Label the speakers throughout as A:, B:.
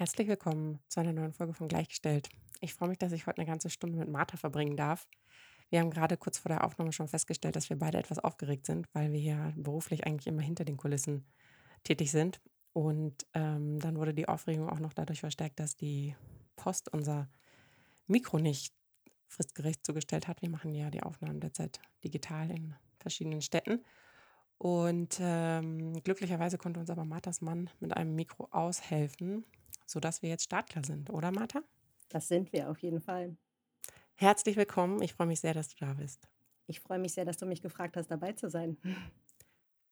A: Herzlich willkommen zu einer neuen Folge von Gleichgestellt. Ich freue mich, dass ich heute eine ganze Stunde mit Martha verbringen darf. Wir haben gerade kurz vor der Aufnahme schon festgestellt, dass wir beide etwas aufgeregt sind, weil wir ja beruflich eigentlich immer hinter den Kulissen tätig sind. Und ähm, dann wurde die Aufregung auch noch dadurch verstärkt, dass die Post unser Mikro nicht fristgerecht zugestellt hat. Wir machen ja die Aufnahmen derzeit digital in verschiedenen Städten. Und ähm, glücklicherweise konnte uns aber Marthas Mann mit einem Mikro aushelfen sodass wir jetzt startklar sind, oder Martha?
B: Das sind wir auf jeden Fall.
A: Herzlich willkommen. Ich freue mich sehr, dass du da bist.
B: Ich freue mich sehr, dass du mich gefragt hast, dabei zu sein.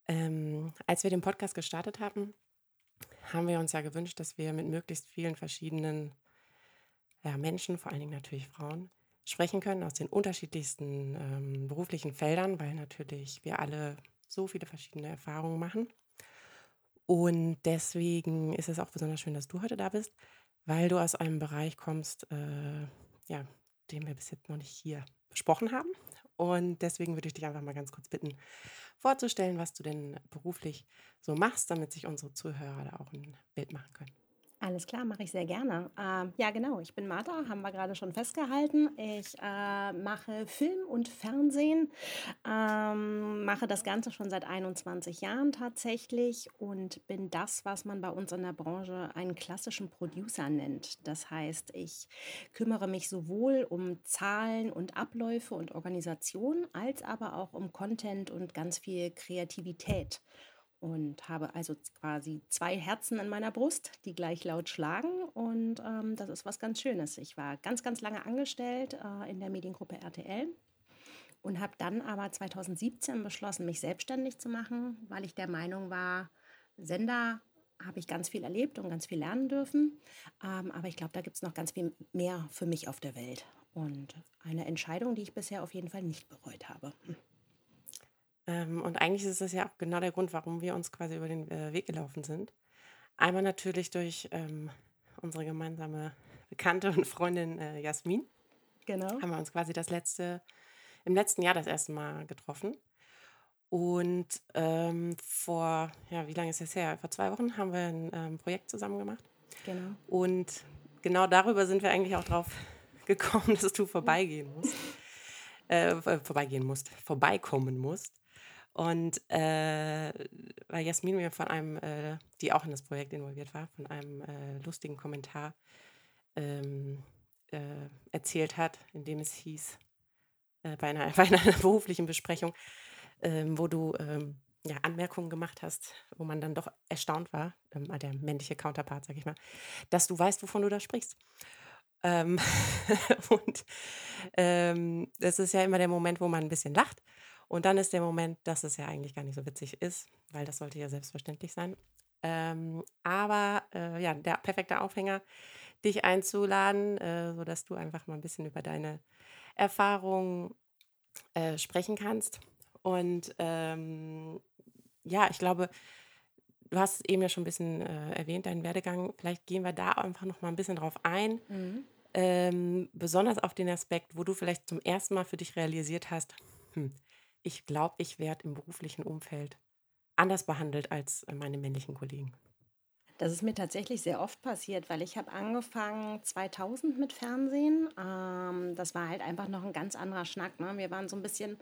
A: Ähm, als wir den Podcast gestartet haben, haben wir uns ja gewünscht, dass wir mit möglichst vielen verschiedenen ja, Menschen, vor allen Dingen natürlich Frauen, sprechen können aus den unterschiedlichsten ähm, beruflichen Feldern, weil natürlich wir alle so viele verschiedene Erfahrungen machen. Und deswegen ist es auch besonders schön, dass du heute da bist, weil du aus einem Bereich kommst, äh, ja, den wir bis jetzt noch nicht hier besprochen haben. Und deswegen würde ich dich einfach mal ganz kurz bitten, vorzustellen, was du denn beruflich so machst, damit sich unsere Zuhörer da auch ein Bild machen können.
B: Alles klar, mache ich sehr gerne. Ähm, ja, genau, ich bin Martha, haben wir gerade schon festgehalten. Ich äh, mache Film und Fernsehen, ähm, mache das Ganze schon seit 21 Jahren tatsächlich und bin das, was man bei uns in der Branche einen klassischen Producer nennt. Das heißt, ich kümmere mich sowohl um Zahlen und Abläufe und Organisation, als aber auch um Content und ganz viel Kreativität und habe also quasi zwei Herzen in meiner Brust, die gleich laut schlagen. Und ähm, das ist was ganz Schönes. Ich war ganz, ganz lange angestellt äh, in der Mediengruppe RTL und habe dann aber 2017 beschlossen, mich selbstständig zu machen, weil ich der Meinung war, Sender habe ich ganz viel erlebt und ganz viel lernen dürfen. Ähm, aber ich glaube, da gibt es noch ganz viel mehr für mich auf der Welt. Und eine Entscheidung, die ich bisher auf jeden Fall nicht bereut habe.
A: Ähm, und eigentlich ist das ja auch genau der Grund, warum wir uns quasi über den äh, Weg gelaufen sind. Einmal natürlich durch ähm, unsere gemeinsame Bekannte und Freundin äh, Jasmin. Genau. Haben wir uns quasi das letzte, im letzten Jahr das erste Mal getroffen. Und ähm, vor, ja, wie lange ist das her? Vor zwei Wochen haben wir ein ähm, Projekt zusammen gemacht. Genau. Und genau darüber sind wir eigentlich auch drauf gekommen, dass du vorbeigehen musst. Äh, vorbeigehen musst, vorbeikommen musst. Und äh, weil Jasmin mir von einem, äh, die auch in das Projekt involviert war, von einem äh, lustigen Kommentar ähm, äh, erzählt hat, in dem es hieß, äh, bei einer, bei, einer, beruflichen Besprechung, ähm, wo du ähm, ja, Anmerkungen gemacht hast, wo man dann doch erstaunt war, ähm, der männliche Counterpart, sag ich mal, dass du weißt, wovon du da sprichst. Ähm, und ähm, das ist ja immer der Moment, wo man ein bisschen lacht und dann ist der Moment, dass es ja eigentlich gar nicht so witzig ist, weil das sollte ja selbstverständlich sein. Ähm, aber äh, ja, der perfekte Aufhänger, dich einzuladen, äh, sodass du einfach mal ein bisschen über deine Erfahrungen äh, sprechen kannst. Und ähm, ja, ich glaube, du hast es eben ja schon ein bisschen äh, erwähnt, deinen Werdegang. Vielleicht gehen wir da einfach noch mal ein bisschen drauf ein. Mhm. Ähm, besonders auf den Aspekt, wo du vielleicht zum ersten Mal für dich realisiert hast, hm, ich glaube, ich werde im beruflichen Umfeld anders behandelt als äh, meine männlichen Kollegen.
B: Das ist mir tatsächlich sehr oft passiert, weil ich habe angefangen 2000 mit Fernsehen. Ähm, das war halt einfach noch ein ganz anderer Schnack. Ne? Wir waren so ein bisschen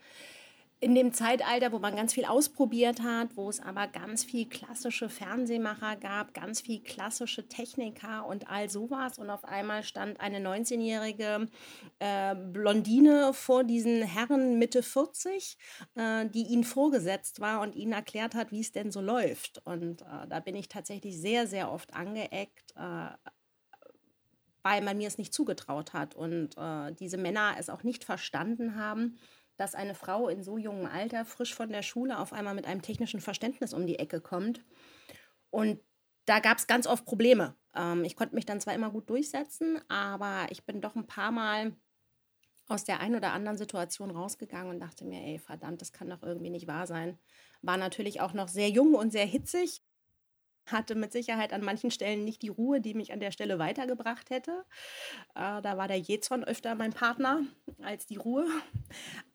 B: in dem Zeitalter, wo man ganz viel ausprobiert hat, wo es aber ganz viel klassische Fernsehmacher gab, ganz viel klassische Techniker und all sowas. Und auf einmal stand eine 19-jährige äh, Blondine vor diesen Herren Mitte 40, äh, die ihnen vorgesetzt war und ihnen erklärt hat, wie es denn so läuft. Und äh, da bin ich tatsächlich sehr, sehr oft angeeckt äh, weil man mir es nicht zugetraut hat und äh, diese Männer es auch nicht verstanden haben, dass eine Frau in so jungem Alter, frisch von der Schule, auf einmal mit einem technischen Verständnis um die Ecke kommt. Und da gab es ganz oft Probleme. Ähm, ich konnte mich dann zwar immer gut durchsetzen, aber ich bin doch ein paar Mal aus der einen oder anderen Situation rausgegangen und dachte mir, ey, verdammt, das kann doch irgendwie nicht wahr sein. War natürlich auch noch sehr jung und sehr hitzig. Hatte mit Sicherheit an manchen Stellen nicht die Ruhe, die mich an der Stelle weitergebracht hätte. Äh, da war der Jezon öfter mein Partner als die Ruhe.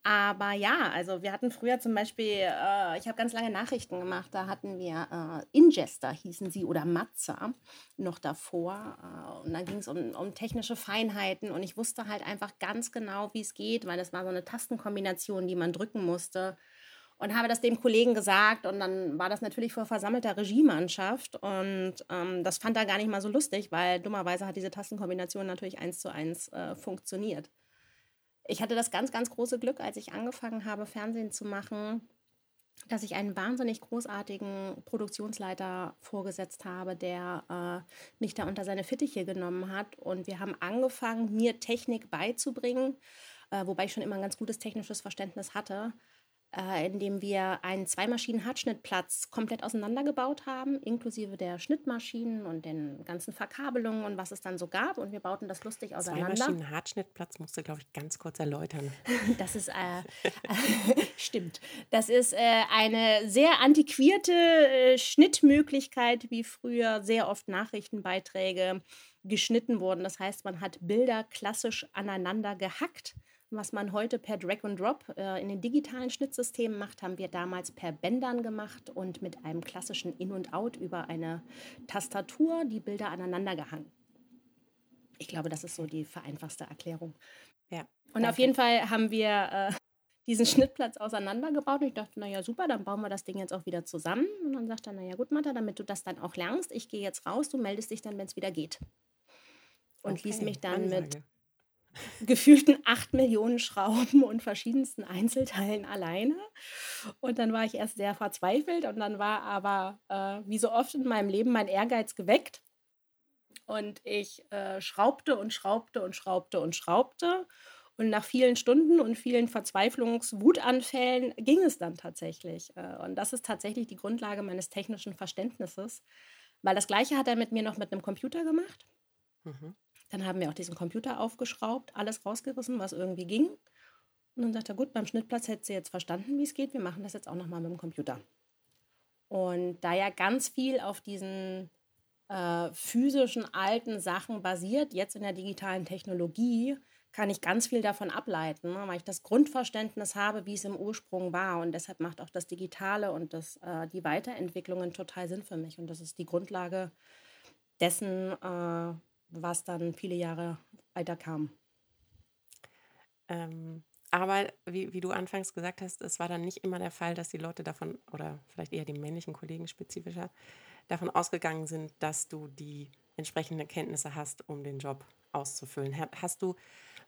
B: Aber ja, also wir hatten früher zum Beispiel, äh, ich habe ganz lange Nachrichten gemacht, da hatten wir äh, Ingester, hießen sie, oder Matza noch davor. Äh, und da ging es um, um technische Feinheiten und ich wusste halt einfach ganz genau, wie es geht, weil es war so eine Tastenkombination, die man drücken musste und habe das dem Kollegen gesagt und dann war das natürlich vor versammelter Regiemannschaft und ähm, das fand er gar nicht mal so lustig, weil dummerweise hat diese Tastenkombination natürlich eins zu eins äh, funktioniert. Ich hatte das ganz, ganz große Glück, als ich angefangen habe, Fernsehen zu machen, dass ich einen wahnsinnig großartigen Produktionsleiter vorgesetzt habe, der äh, mich da unter seine Fittiche genommen hat. Und wir haben angefangen, mir Technik beizubringen, äh, wobei ich schon immer ein ganz gutes technisches Verständnis hatte äh, indem wir einen Zweimaschinen-Hartschnittplatz komplett auseinandergebaut haben, inklusive der Schnittmaschinen und den ganzen Verkabelungen und was es dann so gab. Und wir bauten das lustig auseinander.
A: Zweimaschinen-Hartschnittplatz musst du, glaube ich, ganz kurz erläutern.
B: Das ist, äh, stimmt, das ist äh, eine sehr antiquierte äh, Schnittmöglichkeit, wie früher sehr oft Nachrichtenbeiträge geschnitten wurden. Das heißt, man hat Bilder klassisch aneinander gehackt was man heute per Drag and Drop äh, in den digitalen Schnittsystemen macht, haben wir damals per Bändern gemacht und mit einem klassischen In und Out über eine Tastatur die Bilder aneinander gehangen. Ich glaube, das ist so die vereinfachte Erklärung. Ja. Und danke. auf jeden Fall haben wir äh, diesen Schnittplatz auseinandergebaut und ich dachte, naja, super, dann bauen wir das Ding jetzt auch wieder zusammen. Und dann sagt er, naja, gut, Martha, damit du das dann auch lernst, ich gehe jetzt raus, du meldest dich dann, wenn es wieder geht. Und okay. ließ mich dann Ansage. mit gefühlten acht Millionen Schrauben und verschiedensten Einzelteilen alleine. Und dann war ich erst sehr verzweifelt und dann war aber, äh, wie so oft in meinem Leben, mein Ehrgeiz geweckt. Und ich äh, schraubte und schraubte und schraubte und schraubte. Und nach vielen Stunden und vielen Verzweiflungswutanfällen ging es dann tatsächlich. Äh, und das ist tatsächlich die Grundlage meines technischen Verständnisses. Weil das Gleiche hat er mit mir noch mit einem Computer gemacht. Mhm. Dann haben wir auch diesen Computer aufgeschraubt, alles rausgerissen, was irgendwie ging. Und dann sagt er, gut, beim Schnittplatz hätte sie jetzt verstanden, wie es geht. Wir machen das jetzt auch nochmal mit dem Computer. Und da ja ganz viel auf diesen äh, physischen alten Sachen basiert, jetzt in der digitalen Technologie, kann ich ganz viel davon ableiten, weil ich das Grundverständnis habe, wie es im Ursprung war. Und deshalb macht auch das Digitale und das, äh, die Weiterentwicklungen total Sinn für mich. Und das ist die Grundlage dessen, äh, was dann viele Jahre weiter kam.
A: Ähm, aber wie, wie du anfangs gesagt hast, es war dann nicht immer der Fall, dass die Leute davon, oder vielleicht eher die männlichen Kollegen spezifischer, davon ausgegangen sind, dass du die entsprechenden Kenntnisse hast, um den Job auszufüllen. Hast du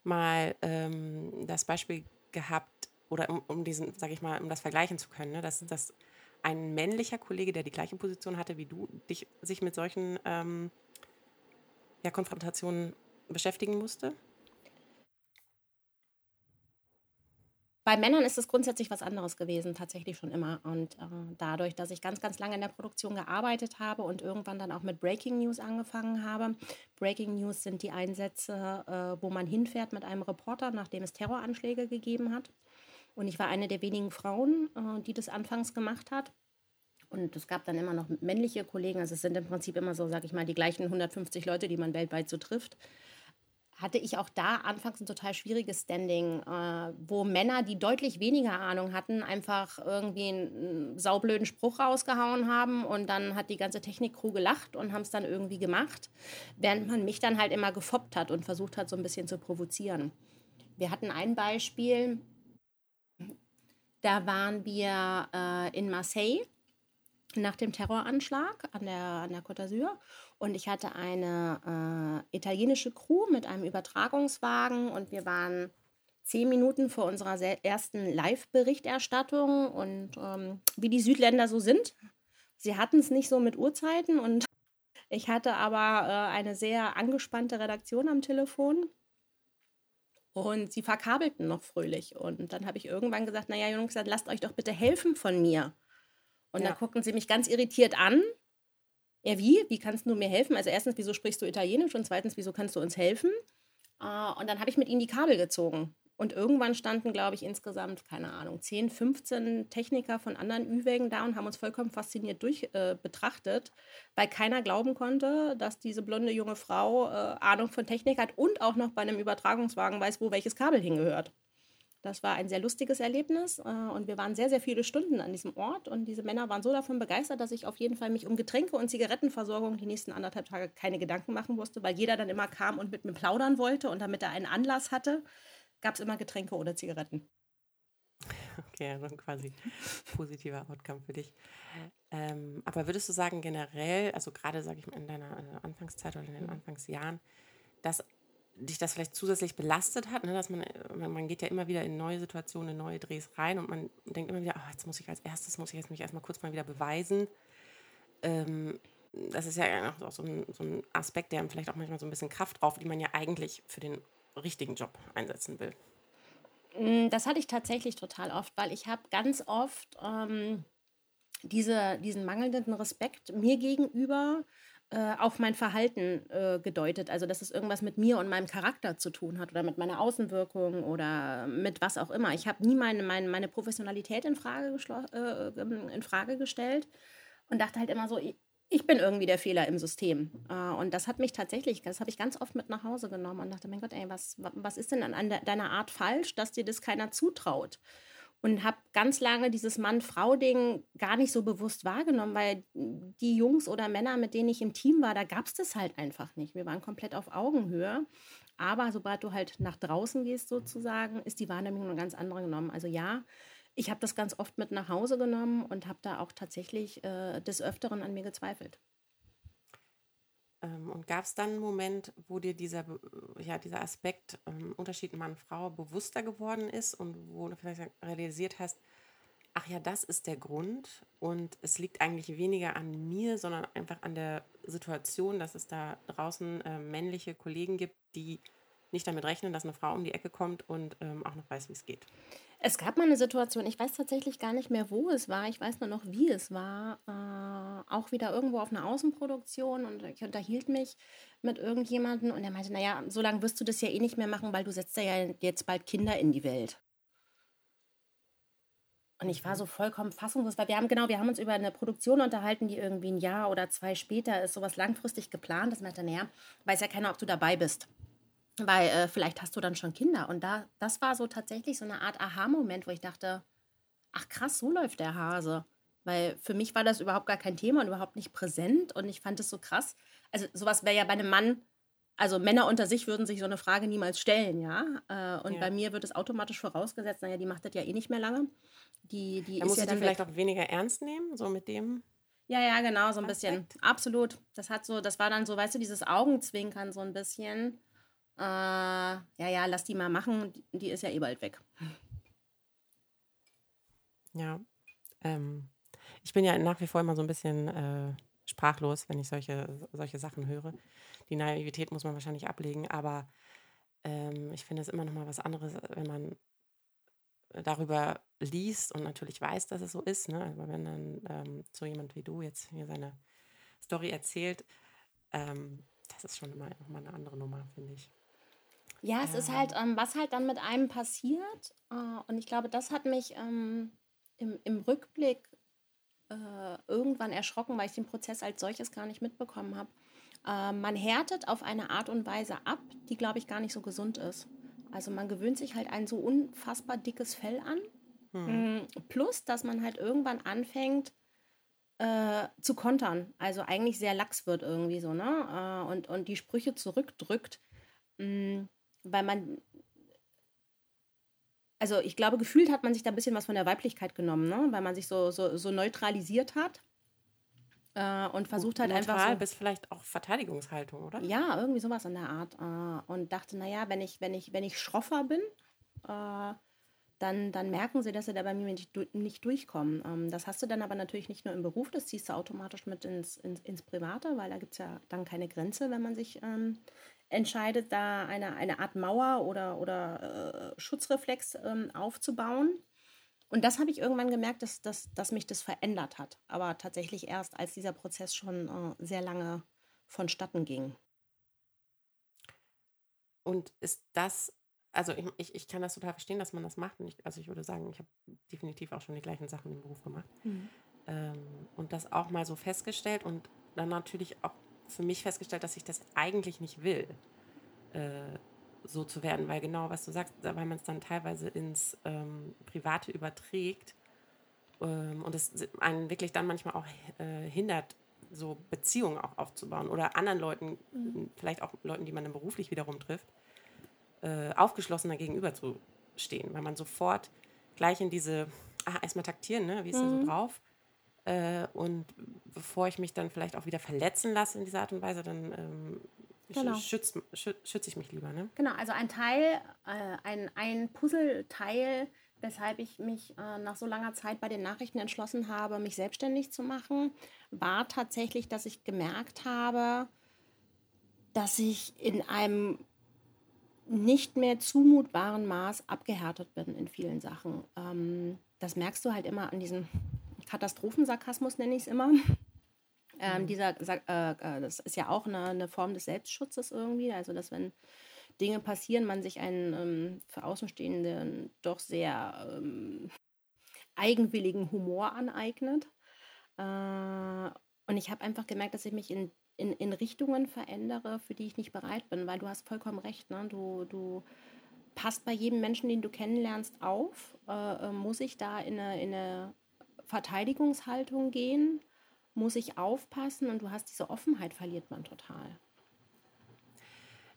A: mal ähm, das Beispiel gehabt, oder um, um diesen, sag ich mal, um das vergleichen zu können, ne, dass, dass ein männlicher Kollege, der die gleiche Position hatte wie du, dich, sich mit solchen ähm, ja, Konfrontationen beschäftigen musste?
B: Bei Männern ist es grundsätzlich was anderes gewesen, tatsächlich schon immer. Und äh, dadurch, dass ich ganz, ganz lange in der Produktion gearbeitet habe und irgendwann dann auch mit Breaking News angefangen habe. Breaking News sind die Einsätze, äh, wo man hinfährt mit einem Reporter, nachdem es Terroranschläge gegeben hat. Und ich war eine der wenigen Frauen, äh, die das anfangs gemacht hat. Und es gab dann immer noch männliche Kollegen, also es sind im Prinzip immer so, sag ich mal, die gleichen 150 Leute, die man weltweit so trifft. Hatte ich auch da anfangs ein total schwieriges Standing, äh, wo Männer, die deutlich weniger Ahnung hatten, einfach irgendwie einen saublöden Spruch rausgehauen haben und dann hat die ganze Technikcrew gelacht und haben es dann irgendwie gemacht, während man mich dann halt immer gefoppt hat und versucht hat, so ein bisschen zu provozieren. Wir hatten ein Beispiel, da waren wir äh, in Marseille nach dem Terroranschlag an der, an der Côte d'Azur. Und ich hatte eine äh, italienische Crew mit einem Übertragungswagen und wir waren zehn Minuten vor unserer ersten Live-Berichterstattung. Und ähm, wie die Südländer so sind, sie hatten es nicht so mit Uhrzeiten und ich hatte aber äh, eine sehr angespannte Redaktion am Telefon. Und sie verkabelten noch fröhlich. Und dann habe ich irgendwann gesagt, naja, Jungs, lasst euch doch bitte helfen von mir. Und ja. dann gucken sie mich ganz irritiert an. Ja, wie? Wie kannst du mir helfen? Also erstens, wieso sprichst du Italienisch? Und zweitens, wieso kannst du uns helfen? Uh, und dann habe ich mit ihnen die Kabel gezogen. Und irgendwann standen, glaube ich, insgesamt, keine Ahnung, 10, 15 Techniker von anderen Ü-Wägen da und haben uns vollkommen fasziniert durch äh, betrachtet, weil keiner glauben konnte, dass diese blonde junge Frau äh, Ahnung von Technik hat und auch noch bei einem Übertragungswagen weiß, wo welches Kabel hingehört. Das war ein sehr lustiges Erlebnis äh, und wir waren sehr, sehr viele Stunden an diesem Ort und diese Männer waren so davon begeistert, dass ich auf jeden Fall mich um Getränke und Zigarettenversorgung die nächsten anderthalb Tage keine Gedanken machen musste, weil jeder dann immer kam und mit mir plaudern wollte und damit er einen Anlass hatte, gab es immer Getränke oder Zigaretten.
A: Okay, also quasi positiver Outcome für dich. Ähm, aber würdest du sagen, generell, also gerade, sage ich mal, in deiner äh, Anfangszeit oder in den Anfangsjahren, dass dich das vielleicht zusätzlich belastet hat, ne? dass man, man geht ja immer wieder in neue Situationen, in neue Drehs rein und man denkt immer wieder, oh, jetzt muss ich als erstes, muss ich jetzt mich erstmal kurz mal wieder beweisen. Ähm, das ist ja auch so ein, so ein Aspekt, der vielleicht auch manchmal so ein bisschen Kraft drauf, die man ja eigentlich für den richtigen Job einsetzen will.
B: Mm, das hatte ich tatsächlich total oft, weil ich habe ganz oft ähm, diese, diesen mangelnden Respekt mir gegenüber äh, auf mein Verhalten äh, gedeutet. Also, dass es irgendwas mit mir und meinem Charakter zu tun hat oder mit meiner Außenwirkung oder mit was auch immer. Ich habe nie meine, meine, meine Professionalität in Frage, äh, ähm, in Frage gestellt und dachte halt immer so, ich, ich bin irgendwie der Fehler im System. Äh, und das hat mich tatsächlich, das habe ich ganz oft mit nach Hause genommen und dachte, mein Gott, ey, was, was ist denn an deiner Art falsch, dass dir das keiner zutraut? Und habe ganz lange dieses Mann-Frau-Ding gar nicht so bewusst wahrgenommen, weil die Jungs oder Männer, mit denen ich im Team war, da gab es das halt einfach nicht. Wir waren komplett auf Augenhöhe. Aber sobald du halt nach draußen gehst, sozusagen, ist die Wahrnehmung eine ganz andere genommen. Also ja, ich habe das ganz oft mit nach Hause genommen und habe da auch tatsächlich äh, des Öfteren an mir gezweifelt.
A: Ähm, und gab es dann einen Moment, wo dir dieser, ja, dieser Aspekt ähm, Unterschied Mann-Frau bewusster geworden ist und wo du vielleicht realisiert hast, ach ja, das ist der Grund und es liegt eigentlich weniger an mir, sondern einfach an der Situation, dass es da draußen äh, männliche Kollegen gibt, die nicht damit rechnen, dass eine Frau um die Ecke kommt und ähm, auch noch weiß, wie es geht.
B: Es gab mal eine Situation, ich weiß tatsächlich gar nicht mehr, wo es war, ich weiß nur noch, wie es war. Äh, auch wieder irgendwo auf einer Außenproduktion und ich unterhielt mich mit irgendjemandem und er meinte, naja, so lange wirst du das ja eh nicht mehr machen, weil du setzt ja jetzt bald Kinder in die Welt. Und ich war so vollkommen fassungslos, weil wir haben genau, wir haben uns über eine Produktion unterhalten, die irgendwie ein Jahr oder zwei später ist, sowas langfristig geplant. Das meinte, naja, weiß ja keiner, ob du dabei bist weil äh, vielleicht hast du dann schon Kinder. Und da, das war so tatsächlich so eine Art Aha-Moment, wo ich dachte, ach krass, so läuft der Hase. Weil für mich war das überhaupt gar kein Thema und überhaupt nicht präsent. Und ich fand es so krass. Also sowas wäre ja bei einem Mann, also Männer unter sich würden sich so eine Frage niemals stellen, ja. Äh, und ja. bei mir wird es automatisch vorausgesetzt, naja, die macht das ja eh nicht mehr lange. Die, die
A: da ist ja dann vielleicht auch weniger ernst nehmen, so mit dem.
B: Ja, ja, genau, so ein Aspekt. bisschen. Absolut. Das hat so, das war dann so, weißt du, dieses Augenzwinkern so ein bisschen äh, ja, ja, lass die mal machen, die ist ja eh bald weg.
A: Ja, ähm, ich bin ja nach wie vor immer so ein bisschen äh, sprachlos, wenn ich solche, solche Sachen höre. Die Naivität muss man wahrscheinlich ablegen, aber ähm, ich finde es immer noch mal was anderes, wenn man darüber liest und natürlich weiß, dass es so ist. Ne? Aber wenn dann ähm, so jemand wie du jetzt hier seine Story erzählt, ähm, das ist schon immer noch mal eine andere Nummer, finde ich.
B: Ja, es ist halt, ähm, was halt dann mit einem passiert. Äh, und ich glaube, das hat mich ähm, im, im Rückblick äh, irgendwann erschrocken, weil ich den Prozess als solches gar nicht mitbekommen habe. Äh, man härtet auf eine Art und Weise ab, die, glaube ich, gar nicht so gesund ist. Also man gewöhnt sich halt ein so unfassbar dickes Fell an. Hm. Plus, dass man halt irgendwann anfängt, äh, zu kontern. Also eigentlich sehr lax wird irgendwie so, ne? Äh, und, und die Sprüche zurückdrückt. Mh, weil man, also ich glaube, gefühlt hat man sich da ein bisschen was von der Weiblichkeit genommen, ne? weil man sich so, so, so neutralisiert hat äh, und versucht hat
A: Neutral
B: einfach
A: so, bis vielleicht auch Verteidigungshaltung, oder?
B: Ja, irgendwie sowas in der Art. Äh, und dachte, naja, wenn ich, wenn ich, wenn ich schroffer bin, äh, dann, dann merken sie, dass sie da bei mir nicht, nicht durchkommen. Ähm, das hast du dann aber natürlich nicht nur im Beruf, das ziehst du automatisch mit ins, ins, ins Private, weil da gibt es ja dann keine Grenze, wenn man sich ähm, entscheidet, da eine, eine Art Mauer oder, oder äh, Schutzreflex ähm, aufzubauen. Und das habe ich irgendwann gemerkt, dass, dass, dass mich das verändert hat. Aber tatsächlich erst, als dieser Prozess schon äh, sehr lange vonstatten ging.
A: Und ist das also ich, ich, ich kann das total verstehen, dass man das macht. Und ich, also ich würde sagen, ich habe definitiv auch schon die gleichen Sachen im Beruf gemacht. Mhm. Ähm, und das auch mal so festgestellt und dann natürlich auch für mich festgestellt, dass ich das eigentlich nicht will, äh, so zu werden, weil genau, was du sagst, weil man es dann teilweise ins ähm, Private überträgt ähm, und es einen wirklich dann manchmal auch äh, hindert, so Beziehungen auch aufzubauen oder anderen Leuten, mhm. vielleicht auch Leuten, die man dann beruflich wiederum trifft, äh, aufgeschlossener gegenüberzustehen, weil man sofort gleich in diese, ah, erstmal taktieren, ne? wie ist mhm. er so drauf? Äh, und bevor ich mich dann vielleicht auch wieder verletzen lasse in dieser Art und Weise, dann ähm, genau. schütze schütz ich mich lieber. Ne?
B: Genau, also ein Teil, äh, ein, ein Puzzleteil, weshalb ich mich äh, nach so langer Zeit bei den Nachrichten entschlossen habe, mich selbstständig zu machen, war tatsächlich, dass ich gemerkt habe, dass ich in einem nicht mehr zumutbaren Maß abgehärtet bin in vielen Sachen. Ähm, das merkst du halt immer an diesem Katastrophensarkasmus, nenne ich es immer. Ähm, mhm. dieser, äh, äh, das ist ja auch eine, eine, Form des Selbstschutzes irgendwie. Also, dass wenn Dinge passieren, man sich einen ähm, für Außenstehende doch sehr ähm, eigenwilligen Humor aneignet. Äh, und ich habe einfach gemerkt, dass ich mich in, in, in Richtungen verändere, für die ich nicht bereit bin, weil du hast vollkommen recht. Ne? Du, du passt bei jedem Menschen, den du kennenlernst, auf. Äh, äh muss ich da in eine, in eine Verteidigungshaltung gehen? Muss ich aufpassen? Und du hast diese Offenheit, verliert man total.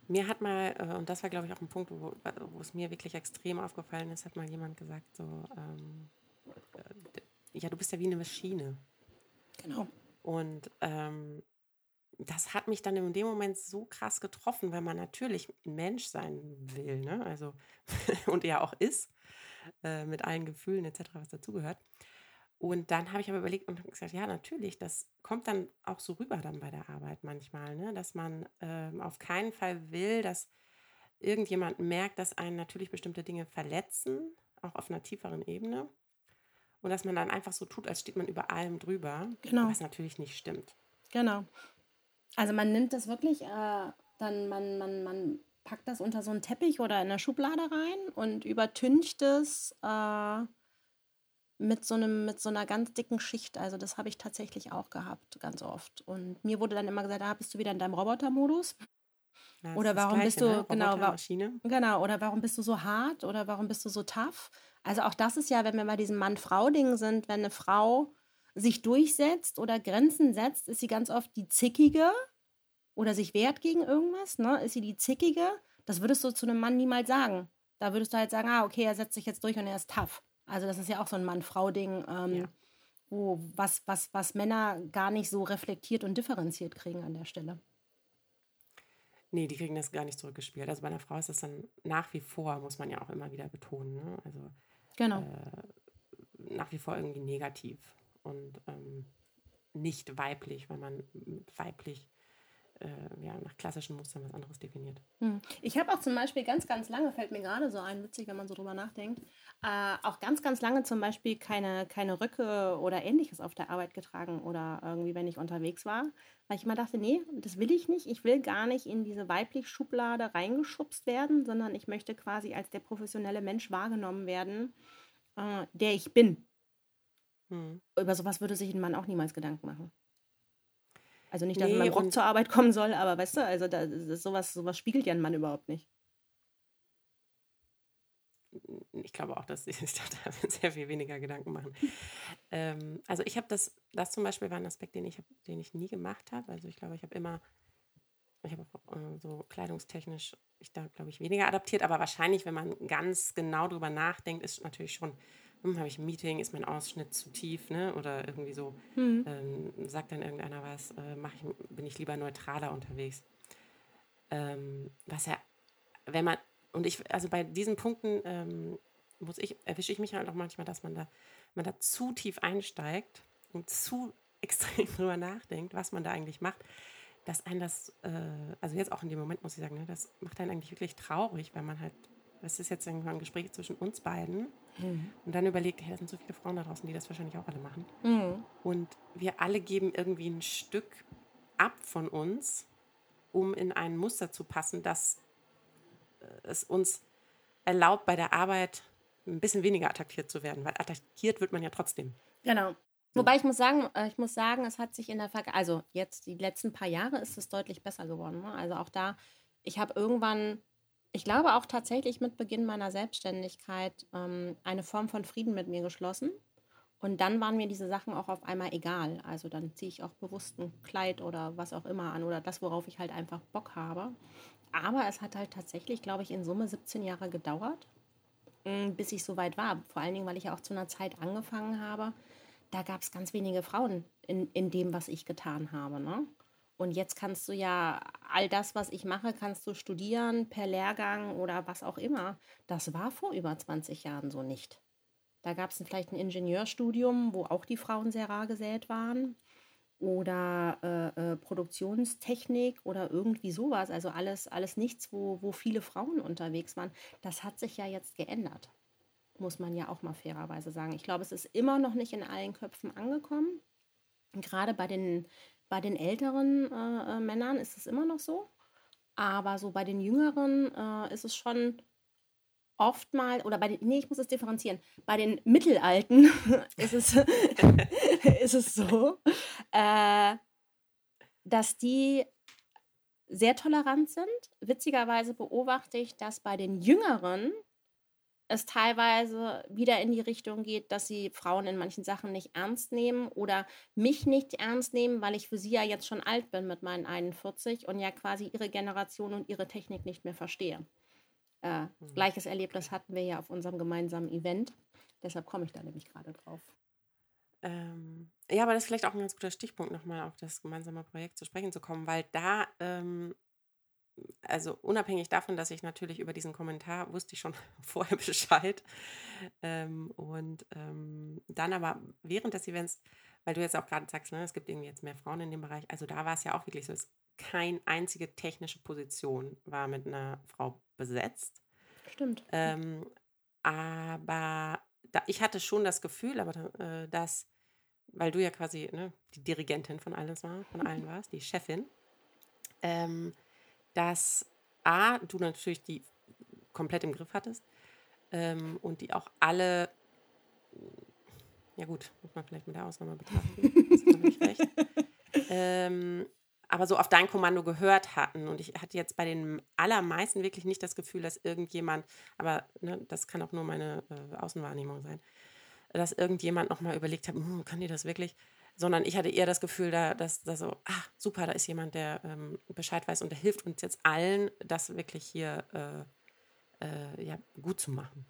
A: Mir hat mal, äh, und das war glaube ich auch ein Punkt, wo, wo, es mir wirklich extrem aufgefallen ist, hat mal jemand gesagt, so, ähm, äh, ja, du bist ja wie eine Maschine.
B: Genau.
A: Und ähm, das hat mich dann in dem Moment so krass getroffen, weil man natürlich ein Mensch sein will, ne? Also, und er auch ist, äh, mit allen Gefühlen etc., was dazugehört. Und dann habe ich aber überlegt und gesagt, ja, natürlich, das kommt dann auch so rüber dann bei der Arbeit manchmal, ne? dass man ähm, auf keinen Fall will, dass irgendjemand merkt, dass einen natürlich bestimmte Dinge verletzen, auch auf einer tieferen Ebene. Und dass man dann einfach so tut, als steht man über allem drüber, genau. was natürlich nicht stimmt.
B: Genau. Also man nimmt das wirklich, äh, dann man, man, man packt das unter so einen Teppich oder in eine Schublade rein und übertüncht es äh, mit so einem, mit so einer ganz dicken Schicht. Also das habe ich tatsächlich auch gehabt, ganz oft. Und mir wurde dann immer gesagt, da ah, bist du wieder in deinem Robotermodus. Ja, oder warum Gleiche, bist du, ne? genau, wa genau, oder warum bist du so hart oder warum bist du so tough? Also auch das ist ja, wenn wir bei diesem Mann-Frau-Ding sind, wenn eine Frau sich durchsetzt oder Grenzen setzt, ist sie ganz oft die Zickige oder sich wehrt gegen irgendwas, ne? Ist sie die Zickige? Das würdest du zu einem Mann niemals sagen. Da würdest du halt sagen, ah, okay, er setzt sich jetzt durch und er ist tough. Also das ist ja auch so ein Mann-Frau-Ding, ähm, ja. wo was, was, was Männer gar nicht so reflektiert und differenziert kriegen an der Stelle.
A: Nee, die kriegen das gar nicht zurückgespielt. Also bei einer Frau ist das dann nach wie vor, muss man ja auch immer wieder betonen. Ne? Also
B: genau.
A: Äh, nach wie vor irgendwie negativ und ähm, nicht weiblich, weil man weiblich ja, nach klassischen Mustern was anderes definiert.
B: Hm. Ich habe auch zum Beispiel ganz, ganz lange, fällt mir gerade so ein, witzig, wenn man so drüber nachdenkt, äh, auch ganz, ganz lange zum Beispiel keine, keine Röcke oder ähnliches auf der Arbeit getragen oder irgendwie, wenn ich unterwegs war, weil ich immer dachte, nee, das will ich nicht. Ich will gar nicht in diese weiblich Schublade reingeschubst werden, sondern ich möchte quasi als der professionelle Mensch wahrgenommen werden, äh, der ich bin. Hm. Über sowas würde sich ein Mann auch niemals Gedanken machen. Also nicht, dass nee, man Rock zur Arbeit kommen soll, aber weißt du, also da, sowas, sowas spiegelt ja ein Mann überhaupt nicht.
A: Ich glaube auch, dass sie sich da sehr viel weniger Gedanken machen. ähm, also ich habe das, das zum Beispiel war ein Aspekt, den ich, hab, den ich nie gemacht habe. Also ich glaube, ich habe immer, ich habe äh, so kleidungstechnisch, ich da glaube ich weniger adaptiert, aber wahrscheinlich, wenn man ganz genau drüber nachdenkt, ist natürlich schon hm, habe ich ein Meeting, ist mein Ausschnitt zu tief, ne? Oder irgendwie so, mhm. ähm, sagt dann irgendeiner was, äh, mach ich, bin ich lieber neutraler unterwegs. Ähm, was ja, wenn man, und ich, also bei diesen Punkten ähm, muss ich, erwische ich mich halt auch manchmal, dass man da, man da zu tief einsteigt und zu extrem drüber nachdenkt, was man da eigentlich macht, dass einen das, äh, also jetzt auch in dem Moment muss ich sagen, ne, das macht einen eigentlich wirklich traurig, weil man halt das ist jetzt irgendwann ein Gespräch zwischen uns beiden. Mhm. Und dann überlegt, hey, da sind so viele Frauen da draußen, die das wahrscheinlich auch alle machen. Mhm. Und wir alle geben irgendwie ein Stück ab von uns, um in ein Muster zu passen, das äh, es uns erlaubt, bei der Arbeit ein bisschen weniger attackiert zu werden, weil attackiert wird man ja trotzdem.
B: Genau. Wobei ich muss sagen, äh, ich muss sagen, es hat sich in der Vergangenheit, also jetzt die letzten paar Jahre ist es deutlich besser geworden. Ne? Also auch da, ich habe irgendwann, ich glaube auch tatsächlich mit Beginn meiner Selbstständigkeit ähm, eine Form von Frieden mit mir geschlossen. Und dann waren mir diese Sachen auch auf einmal egal. Also dann ziehe ich auch bewusst ein Kleid oder was auch immer an oder das, worauf ich halt einfach Bock habe. Aber es hat halt tatsächlich, glaube ich, in Summe 17 Jahre gedauert, mm, bis ich so weit war. Vor allen Dingen, weil ich ja auch zu einer Zeit angefangen habe. Da gab es ganz wenige Frauen in, in dem, was ich getan habe. Ne? Und jetzt kannst du ja all das, was ich mache, kannst du studieren per Lehrgang oder was auch immer. Das war vor über 20 Jahren so nicht. Da gab es vielleicht ein Ingenieurstudium, wo auch die Frauen sehr rar gesät waren. Oder äh, äh, Produktionstechnik oder irgendwie sowas. Also alles, alles nichts, wo, wo viele Frauen unterwegs waren. Das hat sich ja jetzt geändert. Muss man ja auch mal fairerweise sagen. Ich glaube, es ist immer noch nicht in allen Köpfen angekommen. Gerade bei den, bei den älteren äh, äh Männern ist es immer noch so. Aber so bei den Jüngeren äh, ist es schon oftmals, oder bei den, nee, ich muss es differenzieren, bei den Mittelalten ist, es, ist es so, äh, dass die sehr tolerant sind. Witzigerweise beobachte ich, dass bei den Jüngeren es teilweise wieder in die Richtung geht, dass sie Frauen in manchen Sachen nicht ernst nehmen oder mich nicht ernst nehmen, weil ich für sie ja jetzt schon alt bin mit meinen 41 und ja quasi ihre Generation und ihre Technik nicht mehr verstehe. Äh, mhm. Gleiches Erlebnis hatten wir ja auf unserem gemeinsamen Event. Deshalb komme ich da nämlich gerade drauf.
A: Ähm, ja, aber das ist vielleicht auch ein ganz guter Stichpunkt, nochmal auf das gemeinsame Projekt zu sprechen zu kommen, weil da, ähm, also unabhängig davon, dass ich natürlich über diesen Kommentar wusste ich schon vorher Bescheid. Ähm, und ähm, dann aber während des Events, weil du jetzt auch gerade sagst, ne, es gibt irgendwie jetzt mehr Frauen in dem Bereich, also da war es ja auch wirklich so, es keine einzige technische Position war mit einer Frau besetzt.
B: Stimmt.
A: Ähm, aber da, ich hatte schon das Gefühl, aber äh, dass, weil du ja quasi ne, die Dirigentin von alles war, von allen warst, die Chefin, ähm, dass A, du natürlich die komplett im Griff hattest ähm, und die auch alle, ja gut, muss man vielleicht mit der Ausnahme betrachten, das ist recht, ähm, aber so auf dein Kommando gehört hatten. Und ich hatte jetzt bei den allermeisten wirklich nicht das Gefühl, dass irgendjemand, aber ne, das kann auch nur meine äh, Außenwahrnehmung sein, dass irgendjemand nochmal überlegt hat, hm, kann die das wirklich? Sondern ich hatte eher das Gefühl, da, dass da so, ach super, da ist jemand, der ähm, Bescheid weiß und der hilft uns jetzt allen, das wirklich hier äh, äh, ja, gut zu machen.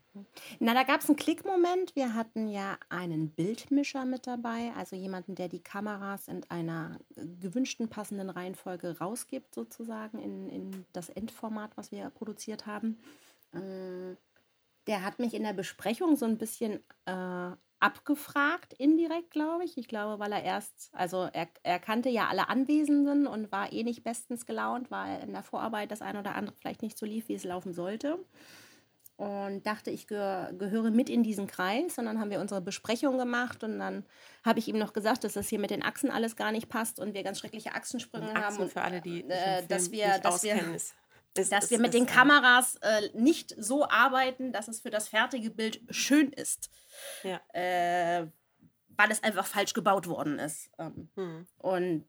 B: Na, da gab es einen Klickmoment. Wir hatten ja einen Bildmischer mit dabei, also jemanden, der die Kameras in einer gewünschten passenden Reihenfolge rausgibt, sozusagen in, in das Endformat, was wir produziert haben. Äh, der hat mich in der Besprechung so ein bisschen äh, abgefragt, indirekt, glaube ich. Ich glaube, weil er erst, also er, er kannte ja alle Anwesenden und war eh nicht bestens gelaunt, weil in der Vorarbeit das eine oder andere vielleicht nicht so lief, wie es laufen sollte. Und dachte, ich gehör, gehöre mit in diesen Kreis. Und dann haben wir unsere Besprechung gemacht. Und dann habe ich ihm noch gesagt, dass das hier mit den Achsen alles gar nicht passt und wir ganz schreckliche Achsensprünge
A: Achsen
B: haben. Und
A: für alle, die
B: äh, dass wir, dass wir, ist, dass ist, wir mit ist, den Kameras äh, nicht so arbeiten, dass es für das fertige Bild schön ist. Ja. Äh, weil es einfach falsch gebaut worden ist. Ähm, hm. Und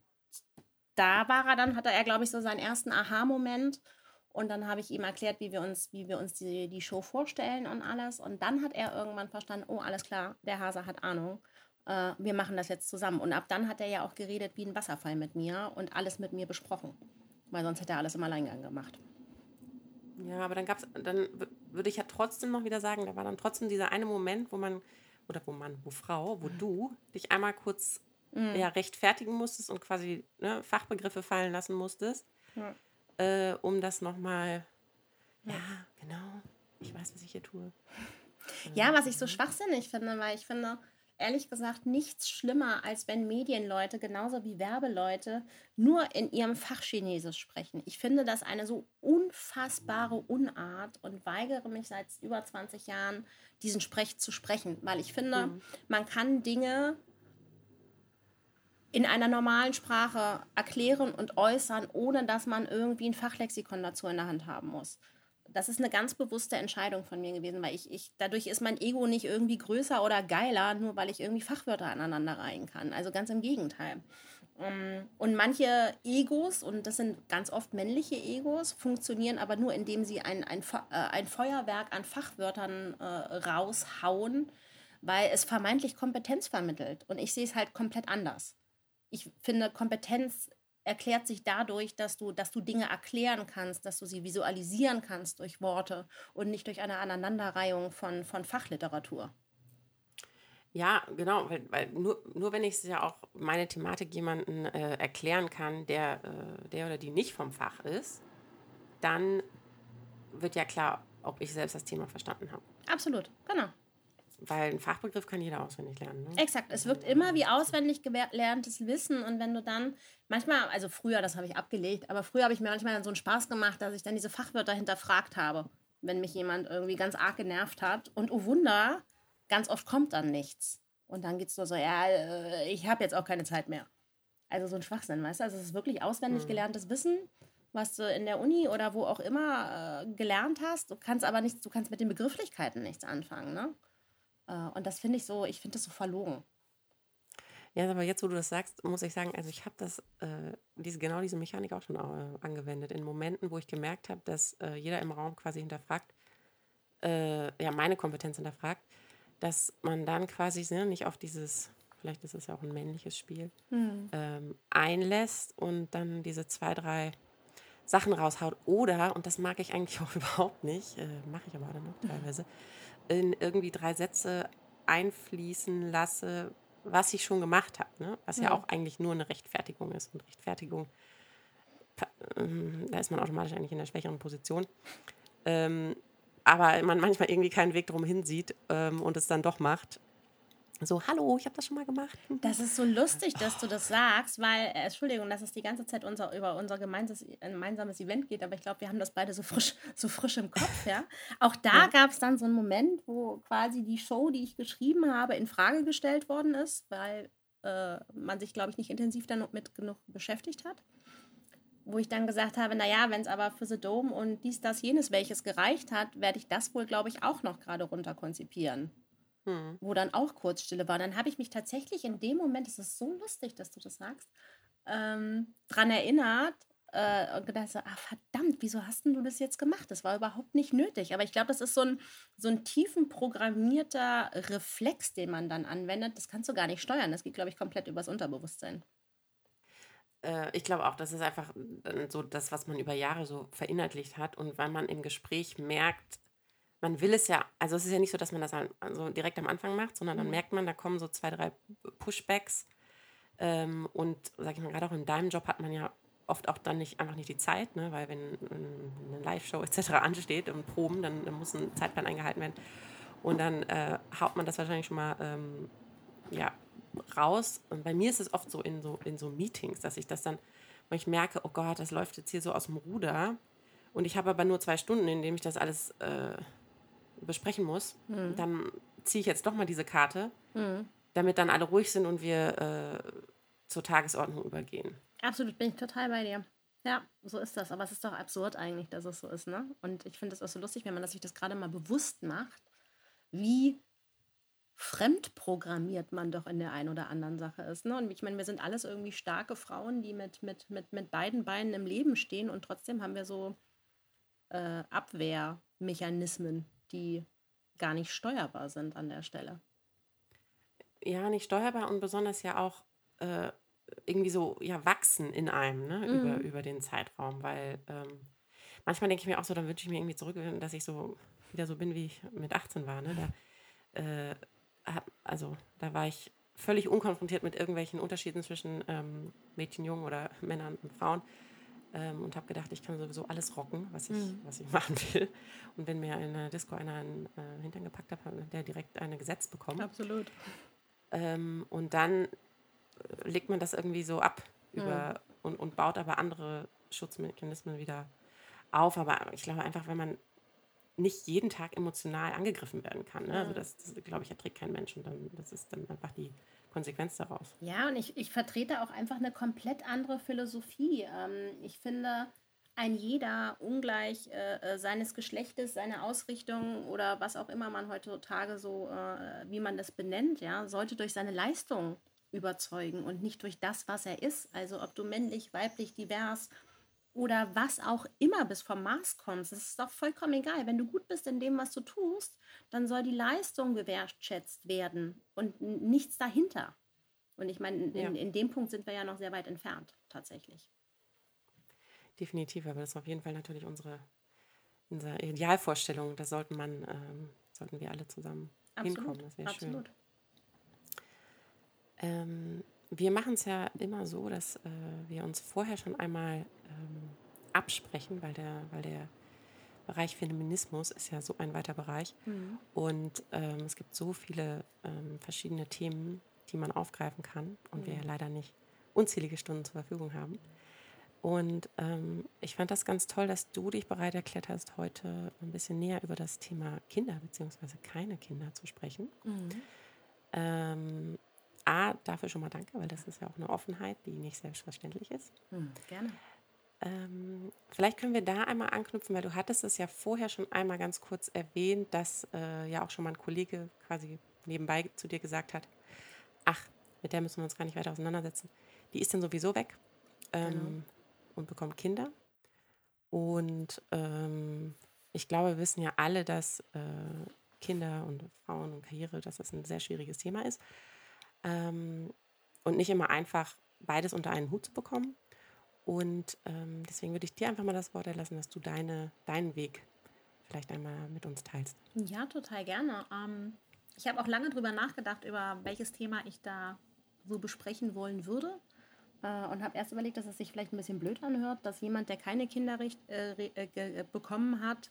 B: da war er dann, hatte er, glaube ich, so seinen ersten Aha-Moment. Und dann habe ich ihm erklärt, wie wir uns, wie wir uns die, die Show vorstellen und alles. Und dann hat er irgendwann verstanden, oh, alles klar, der Hase hat Ahnung. Äh, wir machen das jetzt zusammen. Und ab dann hat er ja auch geredet wie ein Wasserfall mit mir und alles mit mir besprochen. Weil sonst hätte er alles im Alleingang gemacht.
A: Ja, aber dann gab es, dann würde ich ja trotzdem noch wieder sagen, da war dann trotzdem dieser eine Moment, wo man, oder wo man, wo Frau, wo du dich einmal kurz mhm. ja, rechtfertigen musstest und quasi ne, Fachbegriffe fallen lassen musstest, ja. äh, um das nochmal, ja. ja, genau, ich weiß, was ich hier tue.
B: Ja, was ich so schwachsinnig finde, weil ich finde, ehrlich gesagt nichts schlimmer, als wenn Medienleute genauso wie Werbeleute nur in ihrem Fachchinesisch sprechen. Ich finde das eine so unfassbare Unart und weigere mich seit über 20 Jahren, diesen Sprech zu sprechen, weil ich finde, mhm. man kann Dinge in einer normalen Sprache erklären und äußern, ohne dass man irgendwie ein Fachlexikon dazu in der Hand haben muss das ist eine ganz bewusste Entscheidung von mir gewesen, weil ich, ich, dadurch ist mein Ego nicht irgendwie größer oder geiler, nur weil ich irgendwie Fachwörter aneinander reihen kann. Also ganz im Gegenteil. Ähm, und manche Egos, und das sind ganz oft männliche Egos, funktionieren aber nur, indem sie ein, ein, äh, ein Feuerwerk an Fachwörtern äh, raushauen, weil es vermeintlich Kompetenz vermittelt. Und ich sehe es halt komplett anders. Ich finde, Kompetenz erklärt sich dadurch, dass du, dass du Dinge erklären kannst, dass du sie visualisieren kannst durch Worte und nicht durch eine Aneinanderreihung von, von Fachliteratur.
A: Ja, genau, weil, weil nur, nur wenn ich es ja auch meine Thematik jemandem äh, erklären kann, der, äh, der oder die nicht vom Fach ist, dann wird ja klar, ob ich selbst das Thema verstanden habe.
B: Absolut, genau.
A: Weil ein Fachbegriff kann jeder auswendig lernen. Ne?
B: Exakt, es wirkt immer wie auswendig gelerntes Wissen und wenn du dann, manchmal, also früher, das habe ich abgelegt, aber früher habe ich mir manchmal so einen Spaß gemacht, dass ich dann diese Fachwörter hinterfragt habe, wenn mich jemand irgendwie ganz arg genervt hat. Und oh Wunder, ganz oft kommt dann nichts. Und dann geht es nur so, ja, äh, ich habe jetzt auch keine Zeit mehr. Also so ein Schwachsinn, weißt du? Also es ist wirklich auswendig mhm. gelerntes Wissen, was du in der Uni oder wo auch immer äh, gelernt hast. Du kannst aber nichts, du kannst mit den Begrifflichkeiten nichts anfangen, ne? Äh, und das finde ich so, ich finde das so verlogen.
A: Ja, aber jetzt, wo du das sagst, muss ich sagen, also ich habe das, äh, diese, genau diese Mechanik auch schon äh, angewendet. In Momenten, wo ich gemerkt habe, dass äh, jeder im Raum quasi hinterfragt, äh, ja, meine Kompetenz hinterfragt, dass man dann quasi ne, nicht auf dieses, vielleicht ist es ja auch ein männliches Spiel, hm. ähm, einlässt und dann diese zwei, drei Sachen raushaut. Oder, und das mag ich eigentlich auch überhaupt nicht, äh, mache ich aber dann noch teilweise, in irgendwie drei Sätze einfließen lasse, was ich schon gemacht habe. Ne? Was ja. ja. auch eigentlich nur eine Rechtfertigung ist. Und Rechtfertigung, ähm, da ist man automatisch eigentlich in der schwächeren Position. Ähm, aber man manchmal irgendwie keinen Weg drum hinsieht ähm, und es dann doch macht so, hallo, ich habe das schon mal gemacht.
B: Das ist so lustig, dass du das sagst, weil, äh, Entschuldigung, dass es die ganze Zeit unser, über unser gemeinsames, gemeinsames Event geht, aber ich glaube, wir haben das beide so frisch, so frisch im Kopf, ja. Auch da ja. gab es dann so einen Moment, wo quasi die Show, die ich geschrieben habe, in Frage gestellt worden ist, weil äh, man sich, glaube ich, nicht intensiv damit genug beschäftigt hat. Wo ich dann gesagt habe, naja, wenn es aber für The Dome und dies, das, jenes welches gereicht hat, werde ich das wohl, glaube ich, auch noch gerade runter konzipieren hm. wo dann auch Kurzstille war. Dann habe ich mich tatsächlich in dem Moment, es ist so lustig, dass du das sagst, ähm, daran erinnert äh, und gedacht, so, ah verdammt, wieso hast denn du das jetzt gemacht? Das war überhaupt nicht nötig. Aber ich glaube, das ist so ein, so ein tiefen programmierter Reflex, den man dann anwendet. Das kannst du gar nicht steuern. Das geht, glaube ich, komplett übers Unterbewusstsein
A: äh, ich glaube auch, das ist einfach so das, was man über Jahre so verinnerlicht hat. Und weil man im Gespräch merkt, man will es ja, also es ist ja nicht so, dass man das also direkt am Anfang macht, sondern dann mhm. merkt man, da kommen so zwei, drei Pushbacks. Ähm, und sag ich mal, gerade auch in deinem Job hat man ja oft auch dann nicht einfach nicht die Zeit, ne? weil wenn eine Live-Show etc. ansteht und Proben, dann, dann, muss ein Zeitplan eingehalten werden. Und dann äh, haut man das wahrscheinlich schon mal ähm, ja, raus. Und bei mir ist es oft so in, so in so Meetings, dass ich das dann, wo ich merke, oh Gott, das läuft jetzt hier so aus dem Ruder. Und ich habe aber nur zwei Stunden, in denen ich das alles äh, besprechen muss, mhm. dann ziehe ich jetzt doch mal diese Karte, mhm. damit dann alle ruhig sind und wir äh, zur Tagesordnung übergehen.
B: Absolut, bin ich total bei dir. Ja, so ist das. Aber es ist doch absurd eigentlich, dass es so ist, ne? Und ich finde es auch so lustig, wenn man sich das gerade mal bewusst macht, wie fremdprogrammiert man doch in der einen oder anderen Sache ist. Ne? Und ich meine, wir sind alles irgendwie starke Frauen, die mit, mit, mit, mit beiden Beinen im Leben stehen und trotzdem haben wir so äh, Abwehrmechanismen, die gar nicht steuerbar sind an der Stelle.
A: Ja, nicht steuerbar und besonders ja auch äh, irgendwie so ja, wachsen in einem ne? Mhm. über, über den Zeitraum, weil ähm, manchmal denke ich mir auch so, dann wünsche ich mir irgendwie zurück, dass ich so wieder so bin, wie ich mit 18 war. Ne? Da, äh, also da war ich völlig unkonfrontiert mit irgendwelchen Unterschieden zwischen ähm, Mädchen, Jungen oder Männern und Frauen ähm, und habe gedacht, ich kann sowieso alles rocken, was ich, mhm. was ich machen will. Und wenn mir in der Disco einer einen äh, Hintern gepackt hat, hat der direkt eine gesetzt bekommen.
B: Absolut.
A: Ähm, und dann legt man das irgendwie so ab über, mhm. und, und baut aber andere Schutzmechanismen wieder auf. Aber ich glaube einfach, wenn man nicht jeden Tag emotional angegriffen werden kann. Ne? Also das, das glaube ich, erträgt kein Mensch. Und dann, das ist dann einfach die Konsequenz daraus.
B: Ja, und ich, ich vertrete auch einfach eine komplett andere Philosophie. Ähm, ich finde, ein jeder ungleich äh, äh, seines Geschlechtes, seine Ausrichtung oder was auch immer man heutzutage so, äh, wie man das benennt, ja, sollte durch seine Leistung überzeugen und nicht durch das, was er ist. Also ob du männlich, weiblich, divers oder was auch immer bis vom Mars kommst, das ist doch vollkommen egal. Wenn du gut bist in dem, was du tust, dann soll die Leistung gewertschätzt werden und nichts dahinter. Und ich meine, in, ja. in dem Punkt sind wir ja noch sehr weit entfernt, tatsächlich
A: definitiv, aber das ist auf jeden Fall natürlich unsere, unsere Idealvorstellung. Da sollten man, ähm, sollten wir alle zusammen absolut, hinkommen. Das wäre schön. Ähm, wir machen es ja immer so, dass äh, wir uns vorher schon einmal ähm, absprechen, weil der, weil der Bereich Feminismus ist ja so ein weiter Bereich. Mhm. Und ähm, es gibt so viele ähm, verschiedene Themen, die man aufgreifen kann und mhm. wir ja leider nicht unzählige Stunden zur Verfügung haben. Und ähm, ich fand das ganz toll, dass du dich bereit erklärt hast, heute ein bisschen näher über das Thema Kinder bzw. keine Kinder zu sprechen. Mhm. Ähm, A, dafür schon mal danke, weil das ist ja auch eine Offenheit, die nicht selbstverständlich ist.
B: Mhm, gerne.
A: Ähm, vielleicht können wir da einmal anknüpfen, weil du hattest es ja vorher schon einmal ganz kurz erwähnt, dass äh, ja auch schon mal ein Kollege quasi nebenbei zu dir gesagt hat, ach, mit der müssen wir uns gar nicht weiter auseinandersetzen. Die ist dann sowieso weg. Ähm, genau und bekommt Kinder. Und ähm, ich glaube, wir wissen ja alle, dass äh, Kinder und Frauen und Karriere, dass das ein sehr schwieriges Thema ist. Ähm, und nicht immer einfach beides unter einen Hut zu bekommen. Und ähm, deswegen würde ich dir einfach mal das Wort erlassen, dass du deine, deinen Weg vielleicht einmal mit uns teilst.
B: Ja, total gerne. Ähm, ich habe auch lange darüber nachgedacht, über welches Thema ich da so besprechen wollen würde. Äh, und habe erst überlegt, dass es sich vielleicht ein bisschen blöd anhört, dass jemand, der keine Kinder äh, äh, bekommen hat,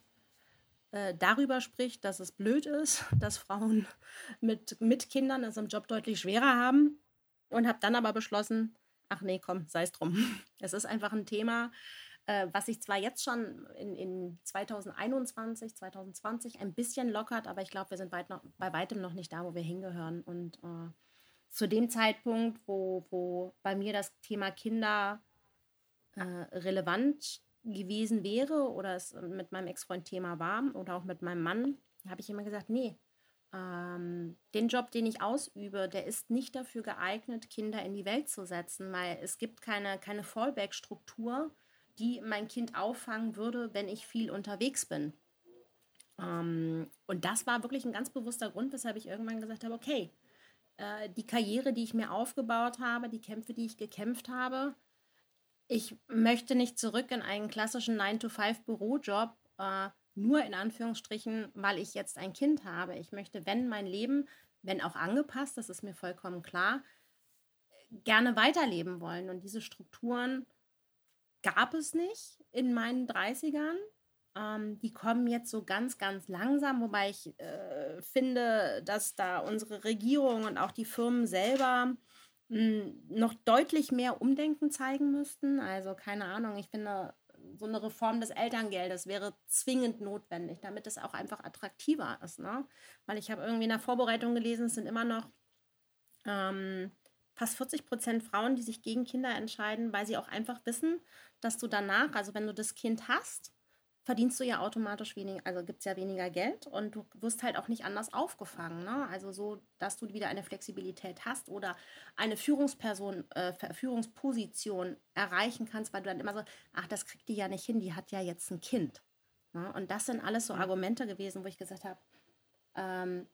B: äh, darüber spricht, dass es blöd ist, dass Frauen mit, mit Kindern es im Job deutlich schwerer haben. Und habe dann aber beschlossen, ach nee, komm, sei es drum. Es ist einfach ein Thema, äh, was sich zwar jetzt schon in, in 2021, 2020 ein bisschen lockert, aber ich glaube, wir sind weit noch, bei weitem noch nicht da, wo wir hingehören. Und äh, zu dem Zeitpunkt, wo, wo bei mir das Thema Kinder äh, relevant gewesen wäre oder es mit meinem Ex-Freund Thema war oder auch mit meinem Mann, habe ich immer gesagt, nee, den Job, den ich ausübe, der ist nicht dafür geeignet, Kinder in die Welt zu setzen, weil es gibt keine, keine Fallback-Struktur, die mein Kind auffangen würde, wenn ich viel unterwegs bin. Ähm, und das war wirklich ein ganz bewusster Grund, weshalb ich irgendwann gesagt habe, okay, äh, die Karriere, die ich mir aufgebaut habe, die Kämpfe, die ich gekämpft habe. Ich möchte nicht zurück in einen klassischen 9-to-5-Bürojob, äh, nur in Anführungsstrichen, weil ich jetzt ein Kind habe. Ich möchte, wenn mein Leben, wenn auch angepasst, das ist mir vollkommen klar, gerne weiterleben wollen. Und diese Strukturen gab es nicht in meinen 30ern. Ähm, die kommen jetzt so ganz, ganz langsam, wobei ich äh, finde, dass da unsere Regierung und auch die Firmen selber mh, hm, noch deutlich mehr Umdenken zeigen müssten. Also keine Ahnung, ich finde, so eine Reform des Elterngeldes wäre zwingend notwendig, damit es auch einfach attraktiver ist. Ne? Weil ich habe irgendwie in der Vorbereitung gelesen, es sind immer noch ähm, fast 40 Prozent Frauen, die sich gegen Kinder entscheiden, weil sie auch einfach wissen, dass du danach, also wenn du das Kind hast, verdienst du ja automatisch weniger, also gibt es ja weniger Geld und du wirst halt auch nicht anders aufgefangen. Ne? Also so, dass du wieder eine Flexibilität hast oder eine Führungsperson, äh, Führungsposition erreichen kannst, weil du dann immer so, ach, das kriegt die ja nicht hin, die hat ja jetzt ein Kind. Ne? Und das sind alles so Argumente gewesen, wo ich gesagt habe, ähm,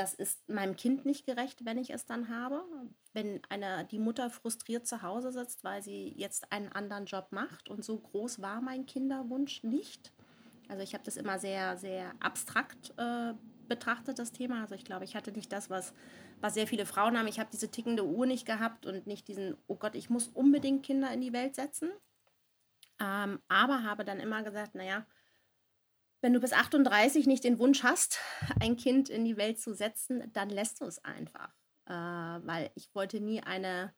B: das ist meinem Kind nicht gerecht, wenn ich es dann habe. Wenn eine, die Mutter frustriert zu Hause sitzt, weil sie jetzt einen anderen Job macht. Und so groß war mein Kinderwunsch nicht. Also ich habe das immer sehr, sehr abstrakt äh, betrachtet, das Thema. Also ich glaube, ich hatte nicht das, was, was sehr viele Frauen haben. Ich habe diese tickende Uhr nicht gehabt und nicht diesen, oh Gott, ich muss unbedingt Kinder in die Welt setzen. Ähm, aber habe dann immer gesagt, naja, wenn du bis 38 nicht den Wunsch hast, ein Kind in die Welt zu setzen, dann lässt du es einfach. Äh, weil ich wollte nie eine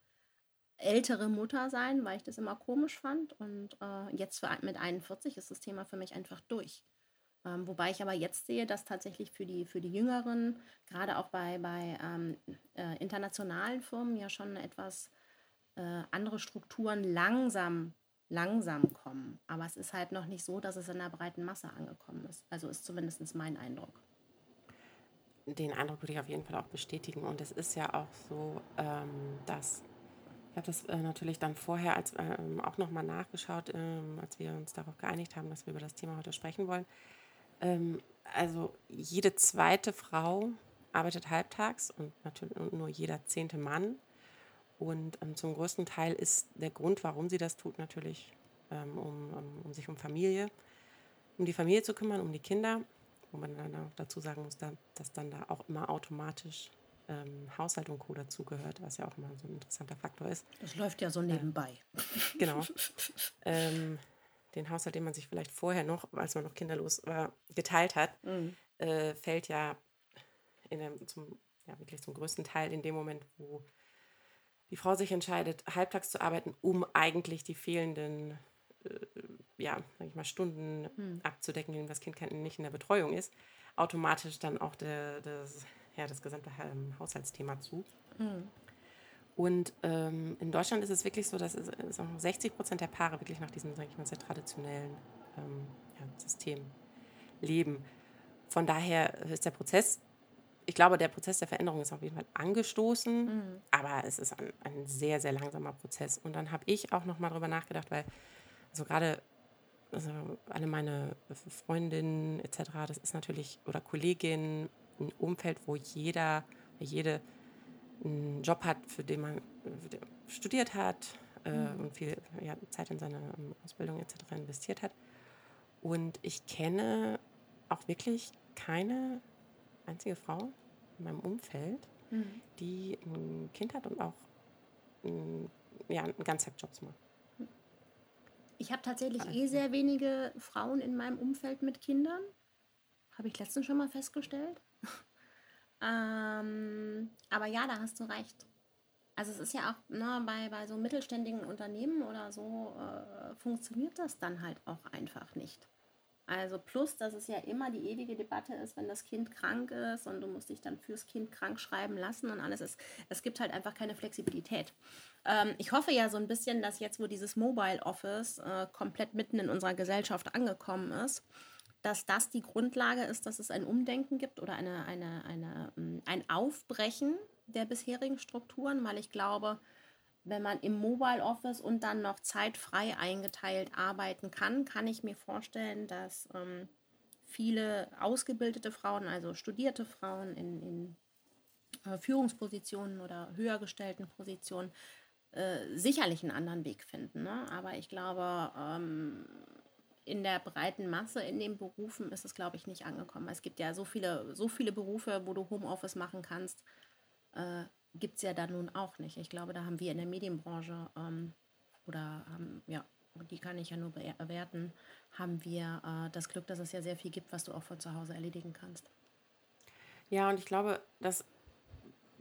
B: ältere Mutter sein, weil ich das immer komisch fand. Und äh, jetzt für, mit 41 ist das Thema für mich einfach durch. Ähm, wobei ich aber jetzt sehe, dass tatsächlich für die, für die Jüngeren, gerade auch bei, bei ähm, äh, internationalen Firmen, ja schon etwas äh, andere Strukturen langsam langsam kommen. Aber es ist halt noch nicht so, dass es in der breiten Masse angekommen ist. Also ist zumindest mein Eindruck.
A: Den Eindruck würde ich auf jeden Fall auch bestätigen. Und es ist ja auch so, ähm, dass ich habe das äh, natürlich dann vorher als, ähm, auch nochmal nachgeschaut, ähm, als wir uns darauf geeinigt haben, dass wir über das Thema heute sprechen wollen. Ähm, also jede zweite Frau arbeitet halbtags und natürlich nur jeder zehnte Mann. Und ähm, zum größten Teil ist der Grund, warum sie das tut, natürlich, ähm, um, um, um, sich um Familie, um die Familie zu kümmern, um die Kinder. Wo man dann auch dazu sagen muss, dass dann da auch immer automatisch ähm, Haushalt und Co. dazugehört, was ja auch immer so ein interessanter Faktor ist.
B: Das läuft ja so nebenbei.
A: Äh, genau. ähm, den Haushalt, den man sich vielleicht vorher noch, als man noch kinderlos war, geteilt hat, mhm. äh, fällt ja, in dem, zum, ja wirklich zum größten Teil in dem Moment, wo die Frau sich entscheidet, halbtags zu arbeiten, um eigentlich die fehlenden äh, ja, sag ich mal, Stunden hm. abzudecken, indem das Kind nicht in der Betreuung ist, automatisch dann auch der, das, ja, das gesamte ähm, Haushaltsthema zu. Hm. Und ähm, in Deutschland ist es wirklich so, dass es, es 60 Prozent der Paare wirklich nach diesem, sag ich mal, sehr traditionellen ähm, ja, System leben. Von daher ist der Prozess ich glaube, der Prozess der Veränderung ist auf jeden Fall angestoßen, mhm. aber es ist ein, ein, sehr, sehr langsamer Prozess. Und dann habe ich auch nochmal drüber nachgedacht, weil also gerade also alle meine Freundinnen etc., das ist natürlich, oder Kolleginnen, ein Umfeld, wo jeder, jede einen Job hat, für den man studiert hat äh, mhm. und viel ja, Zeit in seine ähm, Ausbildung etc. investiert hat. Und ich kenne auch wirklich keine einzige Frau in meinem Umfeld, mhm. die ein Kind hat und auch ein, ja, einen Ganztagsjob macht.
B: Ich habe tatsächlich eh sehr wenige Frauen in meinem Umfeld mit Kindern. Habe ich letztens schon mal festgestellt. ähm, aber ja, da hast du recht. Also es ist ja auch ne, bei, bei so mittelständigen Unternehmen oder so äh, funktioniert das dann halt auch einfach nicht. Also plus, dass es ja immer die ewige Debatte ist, wenn das Kind krank ist und du musst dich dann fürs Kind krank schreiben lassen und alles ist. Es gibt halt einfach keine Flexibilität. Ähm, ich hoffe ja so ein bisschen, dass jetzt, wo dieses Mobile Office äh, komplett mitten in unserer Gesellschaft angekommen ist, dass das die Grundlage ist, dass es ein Umdenken gibt oder eine, eine, eine, ähm, ein Aufbrechen der bisherigen Strukturen, weil ich glaube, wenn man im Mobile Office und dann noch zeitfrei eingeteilt arbeiten kann, kann ich mir vorstellen, dass ähm, viele ausgebildete Frauen, also studierte Frauen in, in äh, Führungspositionen oder höher gestellten Positionen, äh, sicherlich einen anderen Weg finden. Ne? Aber ich glaube, ähm, in der breiten Masse in den Berufen ist es, glaube ich, nicht angekommen. Es gibt ja so viele, so viele Berufe, wo du Homeoffice machen kannst. Äh, gibt es ja dann nun auch nicht. Ich glaube, da haben wir in der Medienbranche ähm, oder haben, ja, die kann ich ja nur bewerten, haben wir äh, das Glück, dass es ja sehr viel gibt, was du auch von zu Hause erledigen kannst.
A: Ja, und ich glaube, dass,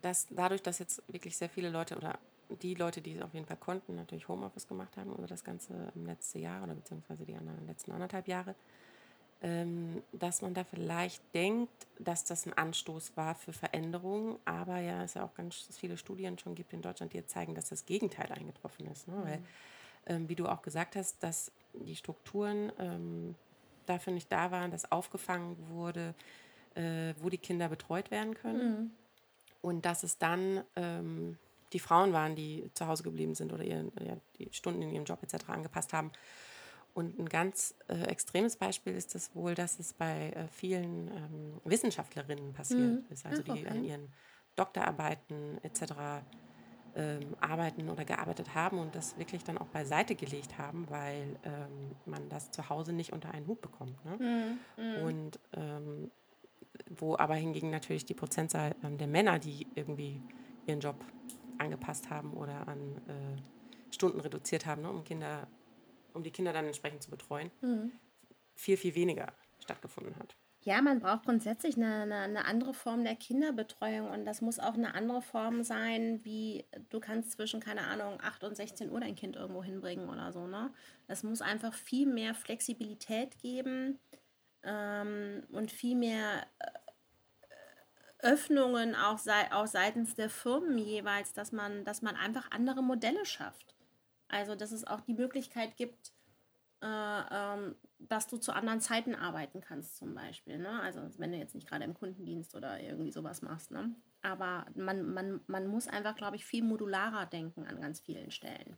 A: dass dadurch, dass jetzt wirklich sehr viele Leute oder die Leute, die es auf jeden Fall konnten, natürlich Homeoffice gemacht haben über das ganze letzte Jahr oder beziehungsweise die anderen, letzten anderthalb Jahre, ähm, dass man da vielleicht denkt, dass das ein Anstoß war für Veränderungen, aber ja, es ja auch ganz viele Studien schon gibt in Deutschland, die jetzt zeigen, dass das Gegenteil eingetroffen ist. Ne? Mhm. Weil, ähm, wie du auch gesagt hast, dass die Strukturen ähm, dafür nicht da waren, dass aufgefangen wurde, äh, wo die Kinder betreut werden können. Mhm. Und dass es dann ähm, die Frauen waren, die zu Hause geblieben sind oder ihren, ja, die Stunden in ihrem Job etc. angepasst haben und ein ganz äh, extremes Beispiel ist es wohl, dass es bei äh, vielen ähm, Wissenschaftlerinnen passiert mhm. ist, also Ach, okay. die an ihren Doktorarbeiten etc. Ähm, arbeiten oder gearbeitet haben und das wirklich dann auch beiseite gelegt haben, weil ähm, man das zu Hause nicht unter einen Hut bekommt. Ne? Mhm. mhm. Und ähm, wo aber hingegen natürlich die Prozentzahl ähm, der Männer, die irgendwie ihren Job angepasst haben oder an äh, Stunden reduziert haben, ne, um Kinder um die Kinder dann entsprechend zu betreuen, mhm. viel, viel weniger stattgefunden hat.
B: Ja, man braucht grundsätzlich eine, eine, eine, andere Form der Kinderbetreuung und das muss auch eine andere Form sein, wie du kannst zwischen, keine Ahnung, 8 und 16 Uhr dein Kind irgendwo hinbringen oder so. Ne? Es muss einfach viel mehr Flexibilität geben ähm, und viel mehr äh, Öffnungen auch, sei, auch seitens der Firmen jeweils, dass man, dass man einfach andere Modelle schafft. Also, dass es auch die Möglichkeit gibt, äh, ähm, dass du zu anderen Zeiten arbeiten kannst, zum Beispiel. Ne? Also, wenn du jetzt nicht gerade im Kundendienst oder irgendwie sowas machst. Ne? Aber man, man, man muss einfach, glaube ich, viel modularer denken an ganz vielen Stellen.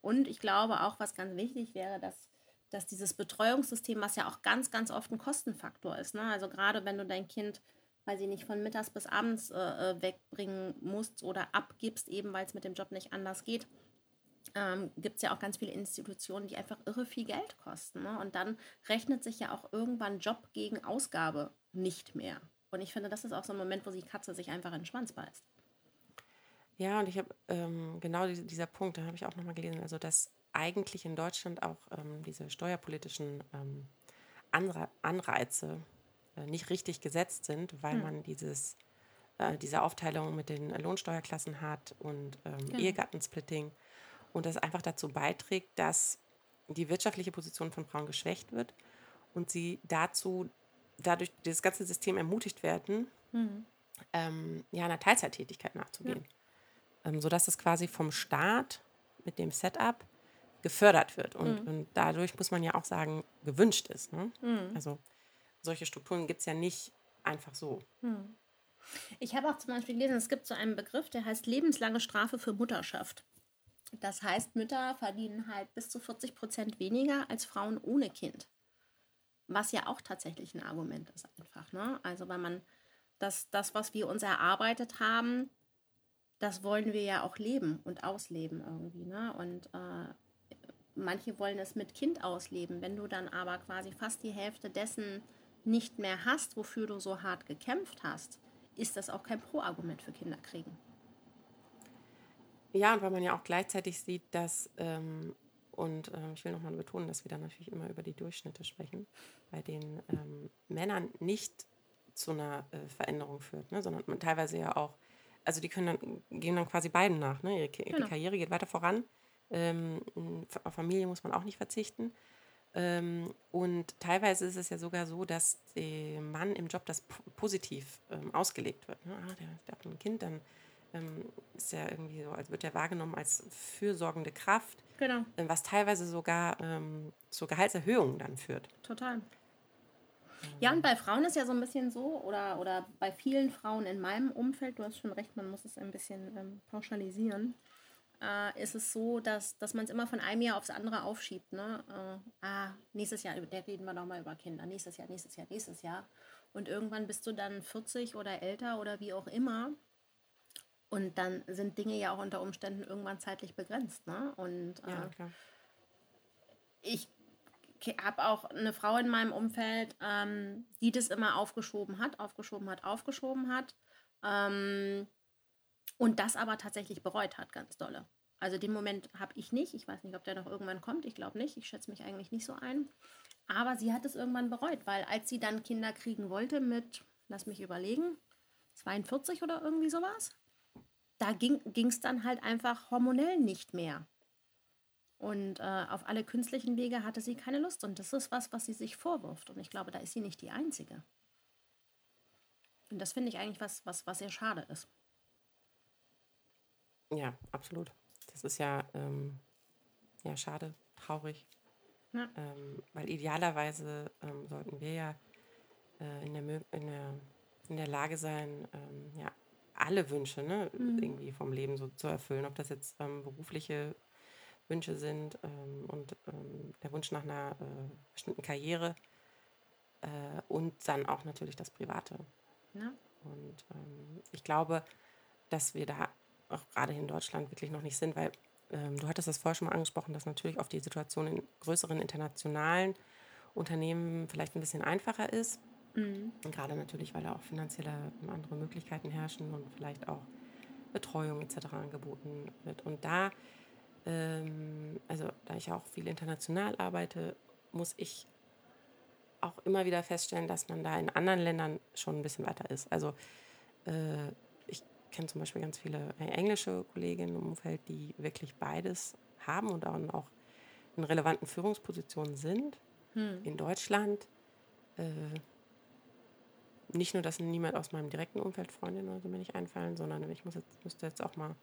B: Und ich glaube auch, was ganz wichtig wäre, dass, dass dieses Betreuungssystem, was ja auch ganz, ganz oft ein Kostenfaktor ist, ne? also gerade wenn du dein Kind, weil sie nicht von mittags bis abends äh, äh, wegbringen musst oder abgibst, eben weil es mit dem Job nicht anders geht, ähm, gibt es ja auch ganz viele Institutionen, die einfach irre viel Geld kosten. Ne? Und dann rechnet sich ja auch irgendwann Job gegen Ausgabe nicht mehr. Und ich finde, das ist auch so ein Moment, wo die Katze sich einfach in den Schwanz beißt.
A: Ja, und ich habe ähm, genau die, dieser Punkt, da habe ich auch nochmal gelesen, also dass eigentlich in Deutschland auch ähm, diese steuerpolitischen ähm, Anre Anreize äh, nicht richtig gesetzt sind, weil hm. man dieses, äh, diese Aufteilung mit den Lohnsteuerklassen hat und ähm, genau. Ehegattensplitting und das einfach dazu beiträgt, dass die wirtschaftliche Position von Frauen geschwächt wird und sie dazu dadurch dieses ganze System ermutigt werden, mhm. ähm, ja, einer Teilzeittätigkeit nachzugehen. Ja. Ähm, sodass es quasi vom Staat mit dem Setup gefördert wird. Und, mhm. und dadurch muss man ja auch sagen, gewünscht ist. Ne? Mhm. Also solche Strukturen gibt es ja nicht einfach so. Mhm.
B: Ich habe auch zum Beispiel gelesen, es gibt so einen Begriff, der heißt lebenslange Strafe für Mutterschaft. Das heißt, Mütter verdienen halt bis zu 40 Prozent weniger als Frauen ohne Kind. Was ja auch tatsächlich ein Argument ist einfach. Ne? Also weil man das, das, was wir uns erarbeitet haben, das wollen wir ja auch leben und ausleben irgendwie. Ne? Und äh, manche wollen es mit Kind ausleben. Wenn du dann aber quasi fast die Hälfte dessen nicht mehr hast, wofür du so hart gekämpft hast, ist das auch kein Pro-Argument für Kinderkriegen.
A: Ja, und weil man ja auch gleichzeitig sieht, dass ähm, und ähm, ich will nochmal betonen, dass wir da natürlich immer über die Durchschnitte sprechen, bei den ähm, Männern nicht zu einer äh, Veränderung führt, ne? sondern man teilweise ja auch, also die können dann, gehen dann quasi beiden nach. Ne? Ihre, genau. Die Karriere geht weiter voran. Ähm, auf Familie muss man auch nicht verzichten. Ähm, und teilweise ist es ja sogar so, dass der Mann im Job das positiv ähm, ausgelegt wird. Ne? Ah, der, der hat ein Kind, dann ist ja irgendwie so, als wird er wahrgenommen als fürsorgende Kraft. Genau. Ähm, was teilweise sogar ähm, zu Gehaltserhöhungen dann führt.
B: Total. Ja, und bei Frauen ist ja so ein bisschen so, oder, oder bei vielen Frauen in meinem Umfeld, du hast schon recht, man muss es ein bisschen ähm, pauschalisieren, äh, ist es so, dass, dass man es immer von einem Jahr aufs andere aufschiebt. Ne? Äh, ah, nächstes Jahr, da reden wir nochmal über Kinder, nächstes Jahr, nächstes Jahr, nächstes Jahr. Und irgendwann bist du dann 40 oder älter oder wie auch immer und dann sind Dinge ja auch unter Umständen irgendwann zeitlich begrenzt. Ne? Und ja, äh, ich habe auch eine Frau in meinem Umfeld, ähm, die das immer aufgeschoben hat, aufgeschoben hat, aufgeschoben hat. Ähm, und das aber tatsächlich bereut hat, ganz dolle. Also den Moment habe ich nicht. Ich weiß nicht, ob der noch irgendwann kommt. Ich glaube nicht. Ich schätze mich eigentlich nicht so ein. Aber sie hat es irgendwann bereut, weil als sie dann Kinder kriegen wollte mit, lass mich überlegen, 42 oder irgendwie sowas, da ging es dann halt einfach hormonell nicht mehr. Und äh, auf alle künstlichen Wege hatte sie keine Lust. Und das ist was, was sie sich vorwirft. Und ich glaube, da ist sie nicht die Einzige. Und das finde ich eigentlich was, was, was sehr schade ist.
A: Ja, absolut. Das ist ja, ähm, ja schade, traurig. Ja. Ähm, weil idealerweise ähm, sollten wir ja äh, in, der, in, der, in der Lage sein, ähm, ja, alle Wünsche ne, mhm. irgendwie vom Leben so zu erfüllen, ob das jetzt ähm, berufliche Wünsche sind ähm, und ähm, der Wunsch nach einer äh, bestimmten Karriere äh, und dann auch natürlich das Private. Ja. Und ähm, ich glaube, dass wir da auch gerade in Deutschland wirklich noch nicht sind, weil ähm, du hattest das vorher schon mal angesprochen, dass natürlich auf die Situation in größeren internationalen Unternehmen vielleicht ein bisschen einfacher ist. Mhm. Gerade natürlich, weil da auch finanzielle andere Möglichkeiten herrschen und vielleicht auch Betreuung etc. angeboten wird. Und da, ähm, also da ich auch viel international arbeite, muss ich auch immer wieder feststellen, dass man da in anderen Ländern schon ein bisschen weiter ist. Also äh, ich kenne zum Beispiel ganz viele englische Kolleginnen im Umfeld, die wirklich beides haben und auch in relevanten Führungspositionen sind. Hm. In Deutschland äh, nicht nur, dass niemand aus meinem direkten Umfeld Freundinnen oder so mir nicht einfallen, sondern ich muss jetzt, müsste jetzt auch mal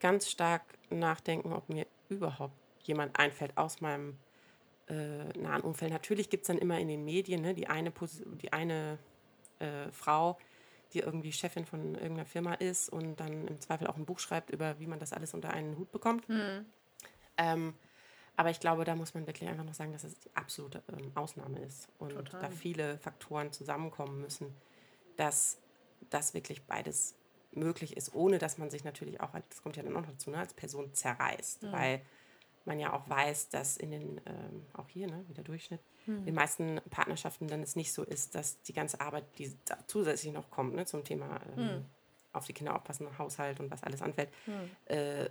A: ganz stark nachdenken, ob mir überhaupt jemand einfällt aus meinem äh, nahen Umfeld. Natürlich gibt es dann immer in den Medien ne, die eine, die eine äh, Frau, die irgendwie Chefin von irgendeiner Firma ist und dann im Zweifel auch ein Buch schreibt über, wie man das alles unter einen Hut bekommt. Mhm. Ähm, aber ich glaube, da muss man wirklich einfach noch sagen, dass es die absolute ähm, Ausnahme ist und Total. da viele Faktoren zusammenkommen müssen, dass das wirklich beides möglich ist, ohne dass man sich natürlich auch, das kommt ja dann auch noch dazu, ne, als Person zerreißt, mhm. weil man ja auch weiß, dass in den, ähm, auch hier, ne, wie der Durchschnitt, mhm. in den meisten Partnerschaften dann es nicht so ist, dass die ganze Arbeit, die zusätzlich noch kommt, ne, zum Thema ähm, mhm. auf die Kinder aufpassen, Haushalt und was alles anfällt, mhm. äh,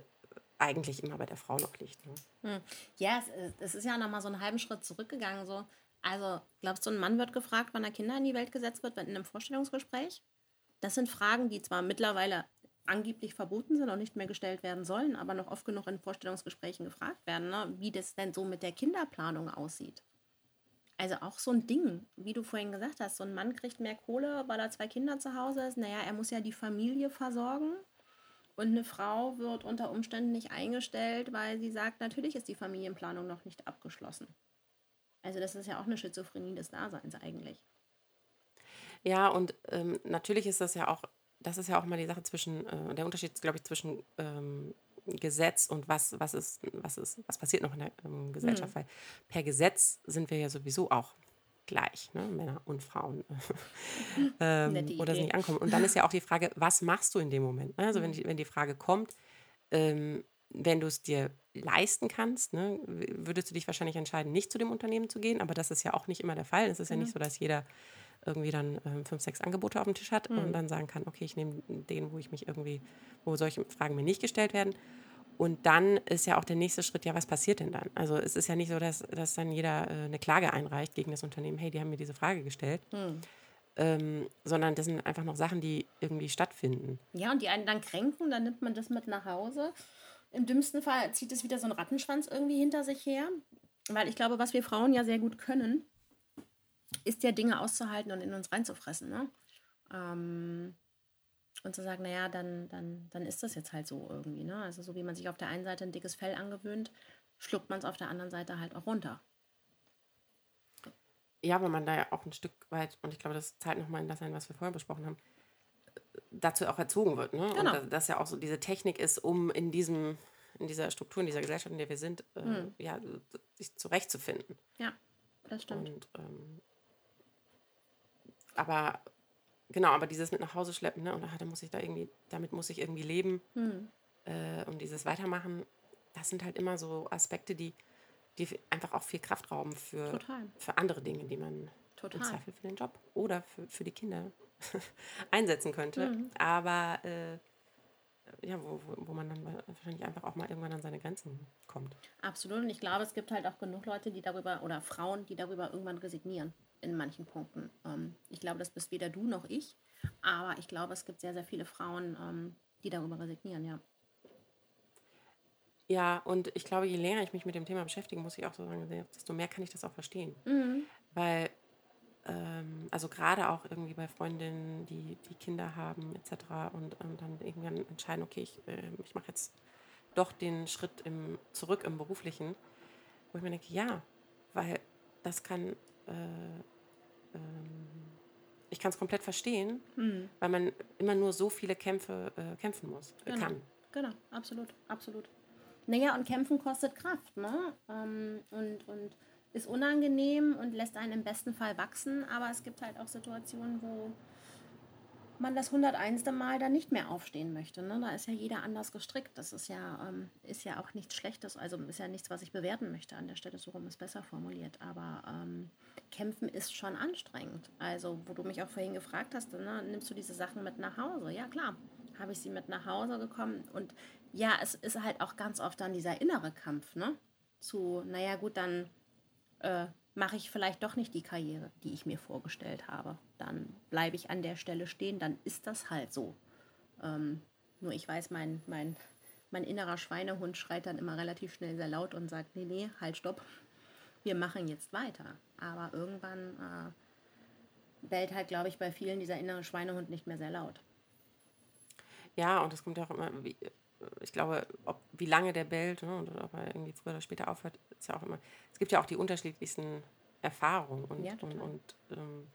A: eigentlich immer bei der Frau noch liegt. Ne?
B: Mhm. Ja, es, es, ist ja nochmal so einen halben Schritt zurückgegangen. So. Also, glaubst du, ein Mann wird gefragt, wann er Kinder in die Welt gesetzt wird, in einem Vorstellungsgespräch? Das sind Fragen, die zwar mittlerweile angeblich verboten sind und nicht mehr gestellt werden sollen, aber noch oft genug in Vorstellungsgesprächen gefragt werden, ne, wie das denn so mit der Kinderplanung aussieht. Also auch so ein Ding, wie du vorhin gesagt hast, so ein Mann kriegt mehr Kohle, weil er zwei Kinder zu Hause ist. Naja, er muss ja die Familie versorgen. Und eine Frau wird unter Umständen nicht eingestellt, weil sie sagt, natürlich ist die Familienplanung noch nicht abgeschlossen. Also das ist ja auch eine Schizophrenie des Daseins eigentlich.
A: Ja, und ähm, natürlich ist das ja auch, das ist ja auch mal die Sache zwischen, äh, der Unterschied, glaube ich, zwischen ähm, Gesetz und was, was ist, was ist, was passiert noch in der ähm, Gesellschaft, mhm. weil per Gesetz sind wir ja sowieso auch gleich, ne? Männer und Frauen. ähm, oder sie nicht ankommen. Und dann ist ja auch die Frage, was machst du in dem Moment? Ne? Also wenn mhm. die, wenn die Frage kommt, ähm, wenn du es dir leisten kannst, ne, würdest du dich wahrscheinlich entscheiden, nicht zu dem Unternehmen zu gehen, aber das ist ja auch nicht immer der Fall. Es ist ja, nicht so, dass jeder irgendwie dann äh, fünf, sechs Angebote auf dem Tisch hat mhm. und dann sagen kann, okay, ich nehme den, wo ich mich irgendwie, wo solche Fragen mir nicht gestellt werden. Und dann ist ja auch der nächste Schritt, ja, was passiert denn dann? Also es ist ja nicht so, dass, dass dann jeder äh, eine Klage einreicht gegen das Unternehmen, hey, die haben mir diese Frage gestellt. Mhm. Ähm, sondern das sind einfach noch Sachen, die irgendwie stattfinden.
B: Ja, und die einen dann kränken, dann nimmt man das mit nach Hause. Im dümmsten Fall zieht es wieder so ein Rattenschwanz irgendwie hinter sich her. Weil ich glaube, was wir Frauen ja sehr gut können, ist ja Dinge auszuhalten und in uns reinzufressen. Ne? Ähm, und zu sagen, naja, dann, dann, dann ist das jetzt halt so irgendwie. Ne? Also so wie man sich auf der einen Seite ein dickes Fell angewöhnt, schluckt man es auf der anderen Seite halt auch runter.
A: Ja, weil man da ja auch ein Stück weit, und ich glaube, das zahlt nochmal in das ein, was wir vorher besprochen haben, dazu auch erzogen wird. Ne? Genau. Und dass ja auch so diese Technik ist, um in diesem, in dieser Struktur, in dieser Gesellschaft, in der wir sind, äh, hm. ja, sich zurechtzufinden.
B: Ja, das stimmt.
A: Und ähm, aber genau, aber dieses mit nach Hause schleppen, ne? Und ach, da muss ich da irgendwie, damit muss ich irgendwie leben. Mhm. Äh, und dieses Weitermachen, das sind halt immer so Aspekte, die, die einfach auch viel Kraft rauben für, für andere Dinge, die man Total. im Zweifel für den Job oder für, für die Kinder einsetzen könnte. Mhm. Aber äh, ja, wo, wo, wo man dann wahrscheinlich einfach auch mal irgendwann an seine Grenzen kommt.
B: Absolut. Und ich glaube, es gibt halt auch genug Leute, die darüber, oder Frauen, die darüber irgendwann resignieren in manchen Punkten. Ähm, ich glaube, das bist weder du noch ich, aber ich glaube, es gibt sehr, sehr viele Frauen, ähm, die darüber resignieren, ja.
A: Ja, und ich glaube, je länger ich mich mit dem Thema beschäftige, muss ich auch so sagen, desto mehr kann ich das auch verstehen. Mhm. Weil, ähm, also gerade auch irgendwie bei Freundinnen, die, die Kinder haben, etc. und ähm, dann irgendwann entscheiden, okay, ich, äh, ich mache jetzt doch den Schritt im, zurück im Beruflichen, wo ich mir denke, ja, weil das kann äh, ähm, ich kann es komplett verstehen, mhm. weil man immer nur so viele Kämpfe äh, kämpfen muss,
B: äh,
A: genau. kann.
B: Genau, absolut, absolut. Naja, und kämpfen kostet Kraft, ne? Ähm, und, und ist unangenehm und lässt einen im besten Fall wachsen, aber es gibt halt auch Situationen, wo man das 101. Mal dann nicht mehr aufstehen möchte. Ne? Da ist ja jeder anders gestrickt. Das ist ja, ähm, ist ja auch nichts Schlechtes, also ist ja nichts, was ich bewerten möchte an der Stelle, so rum ist besser formuliert. Aber ähm, kämpfen ist schon anstrengend. Also, wo du mich auch vorhin gefragt hast, ne, nimmst du diese Sachen mit nach Hause? Ja, klar, habe ich sie mit nach Hause gekommen. Und ja, es ist halt auch ganz oft dann dieser innere Kampf, ne? Zu, naja, gut, dann äh, mache ich vielleicht doch nicht die Karriere, die ich mir vorgestellt habe. Dann bleibe ich an der Stelle stehen, dann ist das halt so. Ähm, nur ich weiß, mein, mein, mein innerer Schweinehund schreit dann immer relativ schnell sehr laut und sagt, nee, nee, halt, stopp, wir machen jetzt weiter. Aber irgendwann äh, bellt halt, glaube ich, bei vielen dieser innere Schweinehund nicht mehr sehr laut.
A: Ja, und es kommt ja auch immer, wie, ich glaube, ob, wie lange der bellt ne, und ob er irgendwie früher oder später aufhört, ist ja auch immer. Es gibt ja auch die unterschiedlichsten Erfahrungen und,
B: Ja,
A: und, und ähm,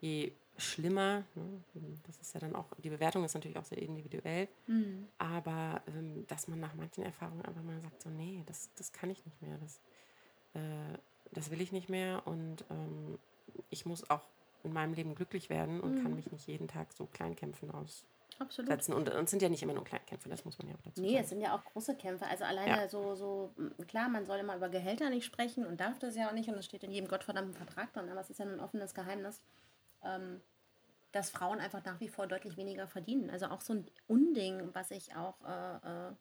A: je schlimmer, ne, das ist ja dann auch, die Bewertung ist natürlich auch sehr individuell,
B: Mhm.
A: aber ähm, dass man nach manchen Erfahrungen einfach mal sagt, so, nee, das, das kann ich nicht mehr, das, äh, das will ich nicht mehr und ähm, ich muss auch in meinem Leben glücklich werden und kann mich nicht jeden Tag so Kleinkämpfen aussetzen.
B: Absolut.
A: Und und es sind ja nicht immer nur Kleinkämpfe, das muss man ja auch dazu
B: Nee,
A: sagen.
B: es sind ja auch große Kämpfe. Also alleine
A: Ja.
B: so, so, klar, man soll immer über Gehälter nicht sprechen und darf das ja auch nicht und das steht in jedem gottverdammten Vertrag drin, aber es ist ja ein offenes Geheimnis, ähm, dass Frauen einfach nach wie vor deutlich weniger verdienen. Also auch so ein Unding, was ich auch äh, äh,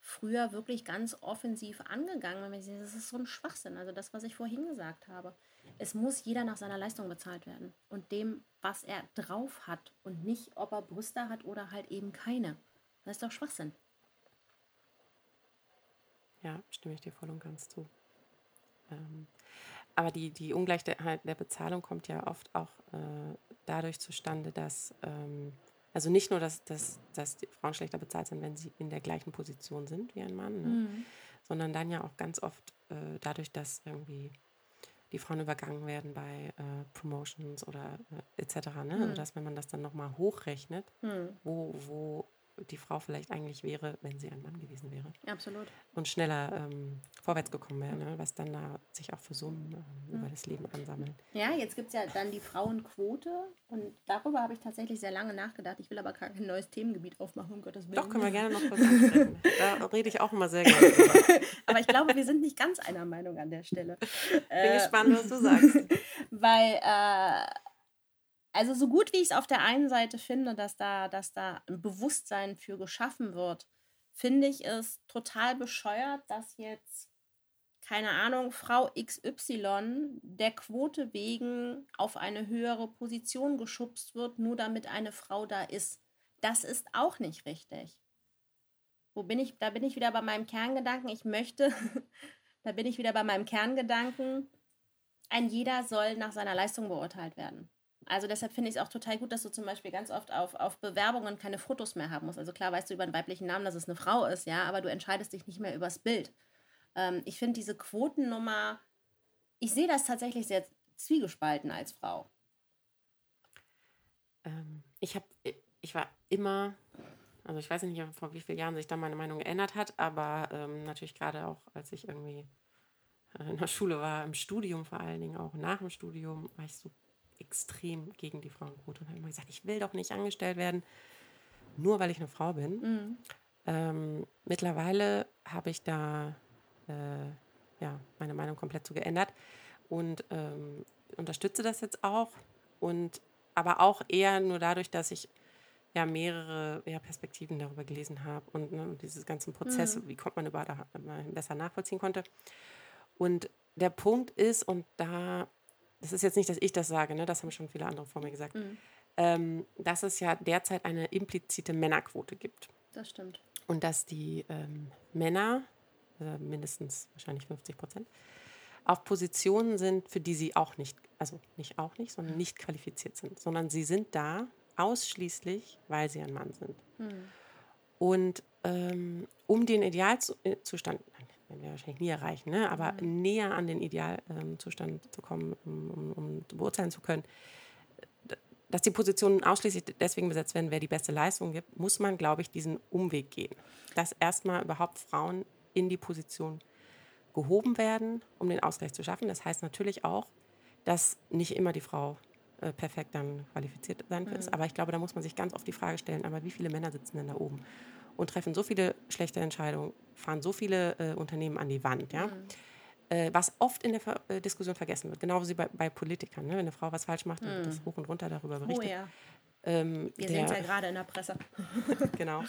B: früher wirklich ganz offensiv angegangen sehe, Das ist so ein Schwachsinn. Also das, was ich vorhin gesagt habe. Es muss jeder nach seiner Leistung bezahlt werden und dem, was er drauf hat und nicht, ob er Brüste hat oder halt eben keine. Das ist doch Schwachsinn.
A: Ja, stimme ich dir voll und ganz zu. Ähm, aber die, die Ungleichheit der Bezahlung kommt ja oft auch äh, dadurch zustande, dass, ähm, also nicht nur, dass, dass, dass die Frauen schlechter bezahlt sind, wenn sie in der gleichen Position sind wie ein Mann, ne? sondern dann ja auch ganz oft äh, dadurch, dass irgendwie die Frauen übergangen werden bei äh, Promotions oder äh, etc. Ne? Also dass wenn man das dann nochmal hochrechnet, wo, wo die Frau vielleicht eigentlich wäre, wenn sie ein Mann gewesen wäre
B: Absolut.
A: und schneller ähm, vorwärts gekommen wäre, ne? was dann da sich auch für Summen ähm, über das Leben ansammeln.
B: Ja, jetzt gibt es ja dann die Frauenquote und darüber habe ich tatsächlich sehr lange nachgedacht. Ich will aber gar kein neues Themengebiet aufmachen, um Gottes Willen.
A: Doch, können wir gerne noch kurz ansprechen. Da rede ich auch immer sehr gerne drüber.
B: Aber ich glaube, wir sind nicht ganz einer Meinung an der Stelle.
A: Bin gespannt, was du sagst.
B: Weil, äh, also so gut wie ich es auf der einen Seite finde, dass da, dass da ein Bewusstsein für geschaffen wird, finde ich es total bescheuert, dass jetzt, keine Ahnung, Frau XY der Quote wegen auf eine höhere Position geschubst wird, nur damit eine Frau da ist. Das ist auch nicht richtig. Wo bin ich? Da bin ich wieder bei meinem Kerngedanken. Ich möchte, da bin ich wieder bei meinem Kerngedanken. Ein jeder soll nach seiner Leistung beurteilt werden. Also deshalb finde ich es auch total gut, dass du zum Beispiel ganz oft auf, auf Bewerbungen keine Fotos mehr haben musst. Also klar weißt du über einen weiblichen Namen, dass es eine Frau ist, ja, aber du entscheidest dich nicht mehr übers Bild. Ähm, ich finde diese Quotennummer, ich sehe das tatsächlich sehr zwiegespalten als Frau.
A: Ähm, ich, hab, ich war immer, also ich weiß nicht, vor wie vielen Jahren sich da meine Meinung geändert hat, aber ähm, natürlich gerade auch, als ich irgendwie äh, in der Schule war, im Studium vor allen Dingen, auch nach dem Studium, war ich so extrem gegen die Frauenquote und habe immer gesagt, ich will doch nicht angestellt werden, nur weil ich eine Frau bin. Ähm, mittlerweile habe ich da äh, ja, meine Meinung komplett zu geändert und ähm, unterstütze das jetzt auch und aber auch eher nur dadurch, dass ich ja mehrere ja, Perspektiven darüber gelesen habe und ne, dieses ganzen Prozess, wie kommt man über da mal besser nachvollziehen konnte. Und der Punkt ist, und da, das ist jetzt nicht, dass ich das sage, ne, das haben schon viele andere vor mir gesagt, ähm, dass es ja derzeit eine implizite Männerquote gibt.
B: Das stimmt.
A: Und dass die ähm, Männer, äh, mindestens wahrscheinlich 50 Prozent, auf Positionen sind, für die sie auch nicht, also nicht auch nicht, sondern nicht qualifiziert sind, sondern sie sind da ausschließlich, weil sie ein Mann sind. Und ähm, um den Idealzustand, werden wir wahrscheinlich nie erreichen, ne? aber näher an den Idealzustand zu kommen, um, um, um beurteilen zu können, dass die Positionen ausschließlich deswegen besetzt werden, wer die beste Leistung gibt, muss man, glaube ich, diesen Umweg gehen. Dass erstmal überhaupt Frauen in die Position gehoben werden, um den Ausgleich zu schaffen. Das heißt natürlich auch, dass nicht immer die Frau äh, perfekt dann qualifiziert sein ist. Aber ich glaube, da muss man sich ganz oft die Frage stellen, aber wie viele Männer sitzen denn da oben und treffen so viele schlechte Entscheidungen, fahren so viele äh, Unternehmen an die Wand, ja? Äh, was oft in der Ver äh, Diskussion vergessen wird, genau wie bei, bei Politikern. Ne? Wenn eine Frau was falsch macht, dann wird das hoch und runter darüber
B: Oh
A: berichtet.
B: ja,
A: ähm,
B: wir sehen es ja gerade in der Presse.
A: genau.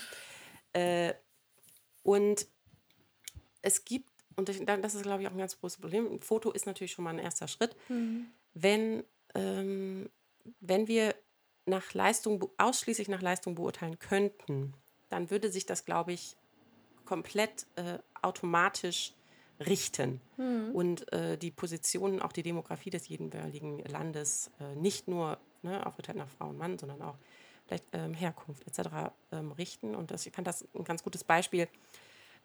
A: Äh, und es gibt, und das ist, glaube ich, auch ein ganz großes Problem, ein Foto ist natürlich schon mal ein erster Schritt. Wenn, ähm, wenn wir nach Leistung, ausschließlich nach Leistung beurteilen könnten, dann würde sich das, glaube ich, komplett äh, automatisch richten und äh, die Positionen, auch die Demografie des jeweiligen Landes äh, nicht nur ne, aufgeteilt nach Frau und Mann, sondern auch vielleicht ähm, Herkunft etc. Ähm, richten. Und das, ich fand das ein ganz gutes Beispiel,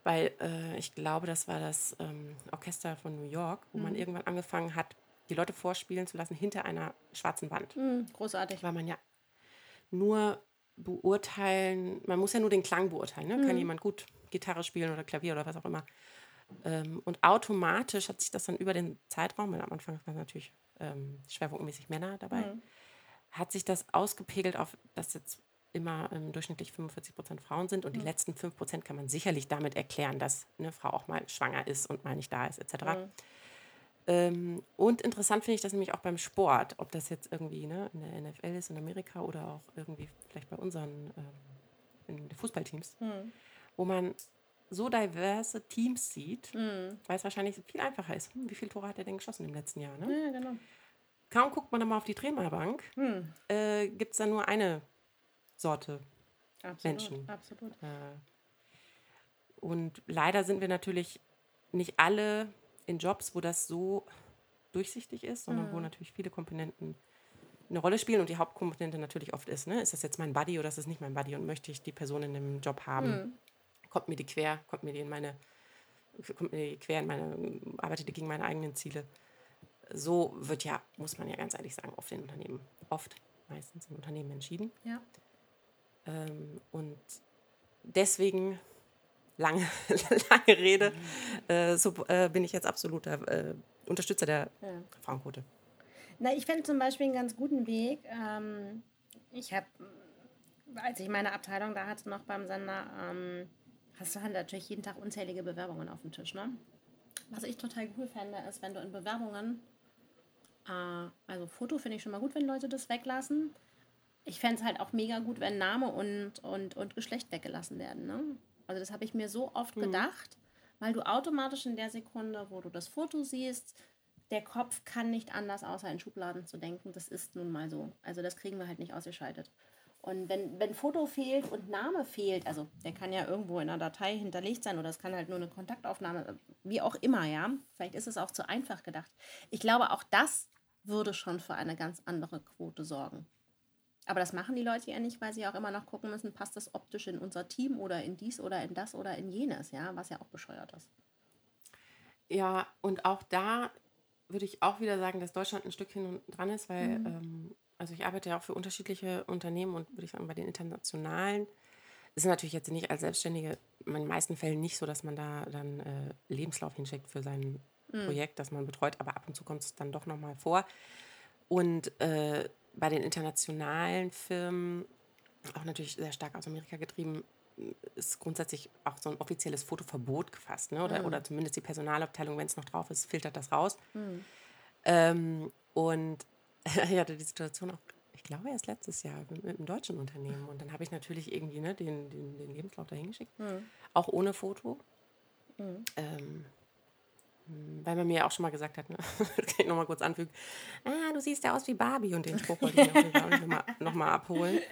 A: weil äh, ich glaube, das war das ähm, Orchester von New York, wo mhm. man irgendwann angefangen hat, die Leute vorspielen zu lassen hinter einer schwarzen Wand.
B: Mhm, großartig.
A: Weil man ja nur beurteilen, man muss ja nur den Klang beurteilen. Ne? Mhm. Kann jemand gut Gitarre spielen oder Klavier oder was auch immer. Ähm, und automatisch hat sich das dann über den Zeitraum, weil am Anfang waren natürlich ähm, schwerpunktmäßig Männer dabei, mhm. hat sich das ausgepegelt auf, dass jetzt immer ähm, durchschnittlich 45 Prozent Frauen sind und mhm. die letzten 5 Prozent kann man sicherlich damit erklären, dass eine Frau auch mal schwanger ist und mal nicht da ist, etc. Ähm, und interessant finde ich das nämlich auch beim Sport, ob das jetzt irgendwie ne, in der NFL ist in Amerika oder auch irgendwie vielleicht bei unseren ähm, Fußballteams, mhm. wo man so diverse Teams sieht, mhm. weil es wahrscheinlich viel einfacher ist. Hm, wie viele Tore hat er denn geschossen im letzten Jahr? Ne?
B: Ja, genau.
A: Kaum guckt man mal auf die Trainerbank, mhm. äh, gibt es da nur eine Sorte absolut, Menschen.
B: Absolut. Äh,
A: und leider sind wir natürlich nicht alle in Jobs, wo das so durchsichtig ist, sondern mhm. wo natürlich viele Komponenten eine Rolle spielen und die Hauptkomponente natürlich oft ist, ne? ist das jetzt mein Buddy oder ist das nicht mein Buddy und möchte ich die Person in dem Job haben? Mhm. Kommt mir die quer, kommt mir die in meine, kommt mir die quer in meine, arbeitet die gegen meine eigenen Ziele? So wird ja, muss man ja ganz ehrlich sagen, oft in Unternehmen, oft, meistens in Unternehmen entschieden.
B: Ja.
A: Ähm, und deswegen lange, lange Rede, äh, so äh, bin ich jetzt absoluter äh, Unterstützer der ja. Frauenquote.
B: Na, ich fände zum Beispiel einen ganz guten Weg. Ähm, ich habe, als ich meine Abteilung da hatte, noch beim Sender, ähm, hast du halt natürlich jeden Tag unzählige Bewerbungen auf dem Tisch. Ne? Was ich total cool fände, ist, wenn du in Bewerbungen, äh, also Foto finde ich schon mal gut, wenn Leute das weglassen. Ich fände es halt auch mega gut, wenn Name und, und, und Geschlecht weggelassen werden. Ne? Also das habe ich mir so oft mhm. gedacht, weil du automatisch in der Sekunde, wo du das Foto siehst, der Kopf kann nicht anders, außer in Schubladen zu denken. Das ist nun mal so. Also das kriegen wir halt nicht ausgeschaltet. Und wenn, wenn Foto fehlt und Name fehlt, also der kann ja irgendwo in einer Datei hinterlegt sein oder es kann halt nur eine Kontaktaufnahme, wie auch immer, ja. Vielleicht ist es auch zu einfach gedacht. Ich glaube, auch das würde schon für eine ganz andere Quote sorgen. Aber das machen die Leute ja nicht, weil sie auch immer noch gucken müssen, passt das optisch in unser Team oder in dies oder in das oder in jenes, ja, was ja auch bescheuert ist.
A: Ja, und auch da würde ich auch wieder sagen, dass Deutschland ein Stückchen dran ist, weil, mhm. ähm, also ich arbeite ja auch für unterschiedliche Unternehmen und würde ich sagen, bei den internationalen ist natürlich jetzt nicht als Selbstständige in den meisten Fällen nicht so, dass man da dann äh, Lebenslauf hinschickt für sein mhm. Projekt, das man betreut, aber ab und zu kommt es dann doch nochmal vor. Und äh, bei den internationalen Filmen, auch natürlich sehr stark aus Amerika getrieben, ist grundsätzlich auch so ein offizielles Fotoverbot gefasst. Ne? Oder, mhm. oder zumindest die Personalabteilung, wenn es noch drauf ist, filtert das raus. Mhm. Ähm, und ich hatte die Situation auch, ich glaube erst letztes Jahr mit, mit einem deutschen Unternehmen. Und dann habe ich natürlich irgendwie ne, den, den, den Lebenslauf dahin geschickt, mhm. auch ohne Foto. Mhm. Ähm, weil man mir ja auch schon mal gesagt hat, ne? das kann ich nochmal kurz anfügen, ah, du siehst ja aus wie Barbie und den Spruch wollte ich nochmal noch mal abholen.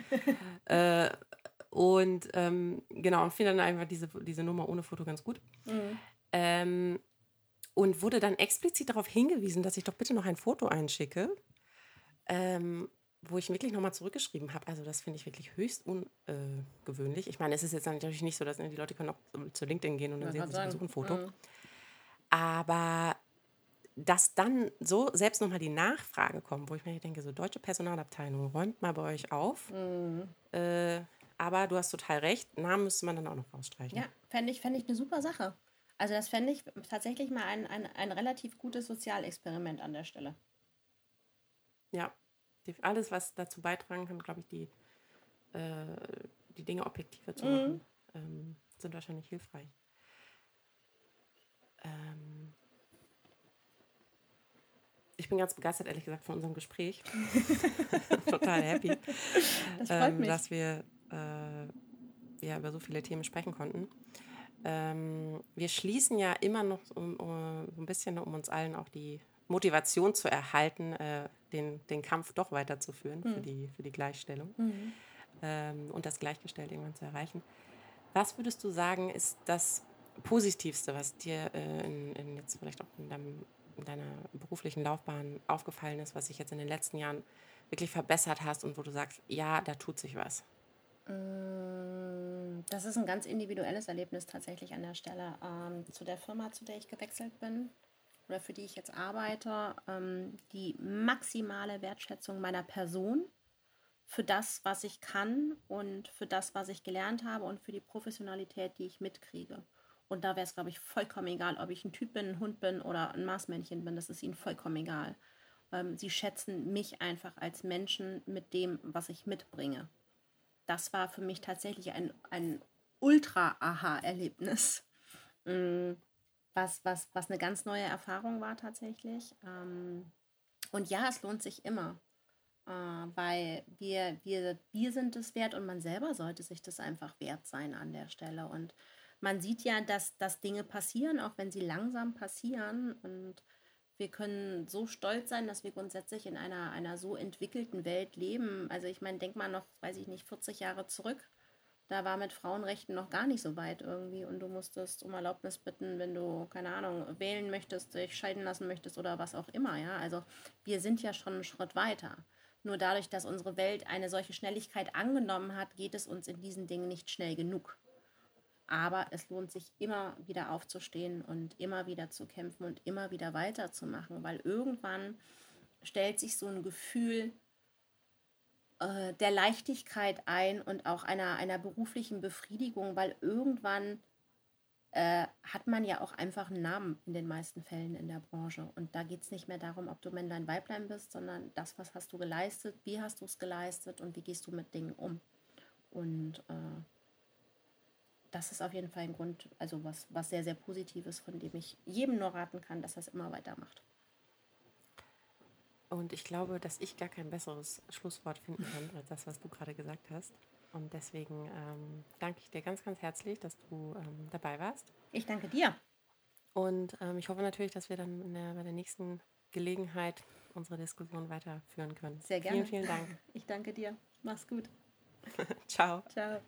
A: Äh, und ähm, genau, und finde dann einfach diese, diese Nummer ohne Foto ganz gut. Mhm. Ähm, und wurde dann explizit darauf hingewiesen, dass ich doch bitte noch ein Foto einschicke, ähm, wo ich wirklich nochmal zurückgeschrieben habe. Also das finde ich wirklich höchst ungewöhnlich. Ich meine, es ist jetzt natürlich nicht so, dass ne, die Leute können auch zu LinkedIn gehen und dann sehen sie ein Foto. Mhm. Aber dass dann so selbst nochmal die Nachfrage kommt, wo ich mir denke, so deutsche Personalabteilung, räumt mal bei euch auf. Mhm. Äh, aber du hast total recht, Namen müsste man dann auch noch rausstreichen.
B: Ja, fände ich, fänd ich eine super Sache. Also das fände ich tatsächlich mal ein, ein, ein relativ gutes Sozialexperiment an der Stelle.
A: Ja, alles, was dazu beitragen kann, glaube ich, die, äh, die Dinge objektiver zu mhm. machen, ähm, sind wahrscheinlich hilfreich. Ähm, ich bin ganz begeistert, ehrlich gesagt, von unserem Gespräch. Total happy, das ähm, dass wir äh, ja, über so viele Themen sprechen konnten. Ähm, wir schließen ja immer noch um, um, so ein bisschen, um uns allen auch die Motivation zu erhalten, äh, den, den Kampf doch weiterzuführen mhm. für, die, für die Gleichstellung mhm. ähm, und das Gleichgestellte irgendwann zu erreichen. Was würdest du sagen, ist das Positivste, was dir äh, in, in, jetzt vielleicht auch in deinem in deiner beruflichen Laufbahn aufgefallen ist, was sich jetzt in den letzten Jahren wirklich verbessert hast und wo du sagst, ja, da tut sich was?
B: Mm, das ist ein ganz individuelles Erlebnis tatsächlich an der Stelle. Ähm, zu der Firma, zu der ich gewechselt bin oder für die ich jetzt arbeite, ähm, die maximale Wertschätzung meiner Person für das, was ich kann und für das, was ich gelernt habe und für die Professionalität, die ich mitkriege. Und da wäre es, glaube ich, vollkommen egal, ob ich ein Typ bin, ein Hund bin oder ein Marsmännchen bin. Das ist ihnen vollkommen egal. Ähm, sie schätzen mich einfach als Menschen mit dem, was ich mitbringe. Das war für mich tatsächlich ein, ein Ultra-Aha-Erlebnis. Mm, was, was, was eine ganz neue Erfahrung war tatsächlich. Ähm, und ja, es lohnt sich immer. Äh, weil wir, wir, wir sind es wert und man selber sollte sich das einfach wert sein an der Stelle. Und man sieht ja, dass, dass Dinge passieren, auch wenn sie langsam passieren. Und wir können so stolz sein, dass wir grundsätzlich in einer, einer so entwickelten Welt leben. Also ich meine, denk mal noch, weiß ich nicht, 40 Jahre zurück. Da war mit Frauenrechten noch gar nicht so weit irgendwie und du musstest um Erlaubnis bitten, wenn du, keine Ahnung, wählen möchtest, dich scheiden lassen möchtest oder was auch immer, ja. Also wir sind ja schon einen Schritt weiter. Nur dadurch, dass unsere Welt eine solche Schnelligkeit angenommen hat, geht es uns in diesen Dingen nicht schnell genug. Aber es lohnt sich immer wieder aufzustehen und immer wieder zu kämpfen und immer wieder weiterzumachen, weil irgendwann stellt sich so ein Gefühl äh, der Leichtigkeit ein und auch einer, einer beruflichen Befriedigung, weil irgendwann äh, hat man ja auch einfach einen Namen in den meisten Fällen in der Branche. Und da geht es nicht mehr darum, ob du Männlein, Weiblein bist, sondern das, was hast du geleistet, wie hast du es geleistet und wie gehst du mit Dingen um. Und äh, das ist auf jeden Fall ein Grund, also was, was sehr, sehr Positives, von dem ich jedem nur raten kann, dass er es immer weitermacht.
A: Und ich glaube, dass ich gar kein besseres Schlusswort finden kann als das, was du gerade gesagt hast. Und deswegen ähm, danke ich dir ganz, ganz herzlich, dass du ähm, dabei warst.
B: Ich danke dir.
A: Und ähm, ich hoffe natürlich, dass wir dann der, bei der nächsten Gelegenheit unsere Diskussion weiterführen können.
B: Sehr gerne.
A: Vielen, vielen Dank.
B: Ich danke dir. Mach's gut.
A: Ciao.
B: Ciao.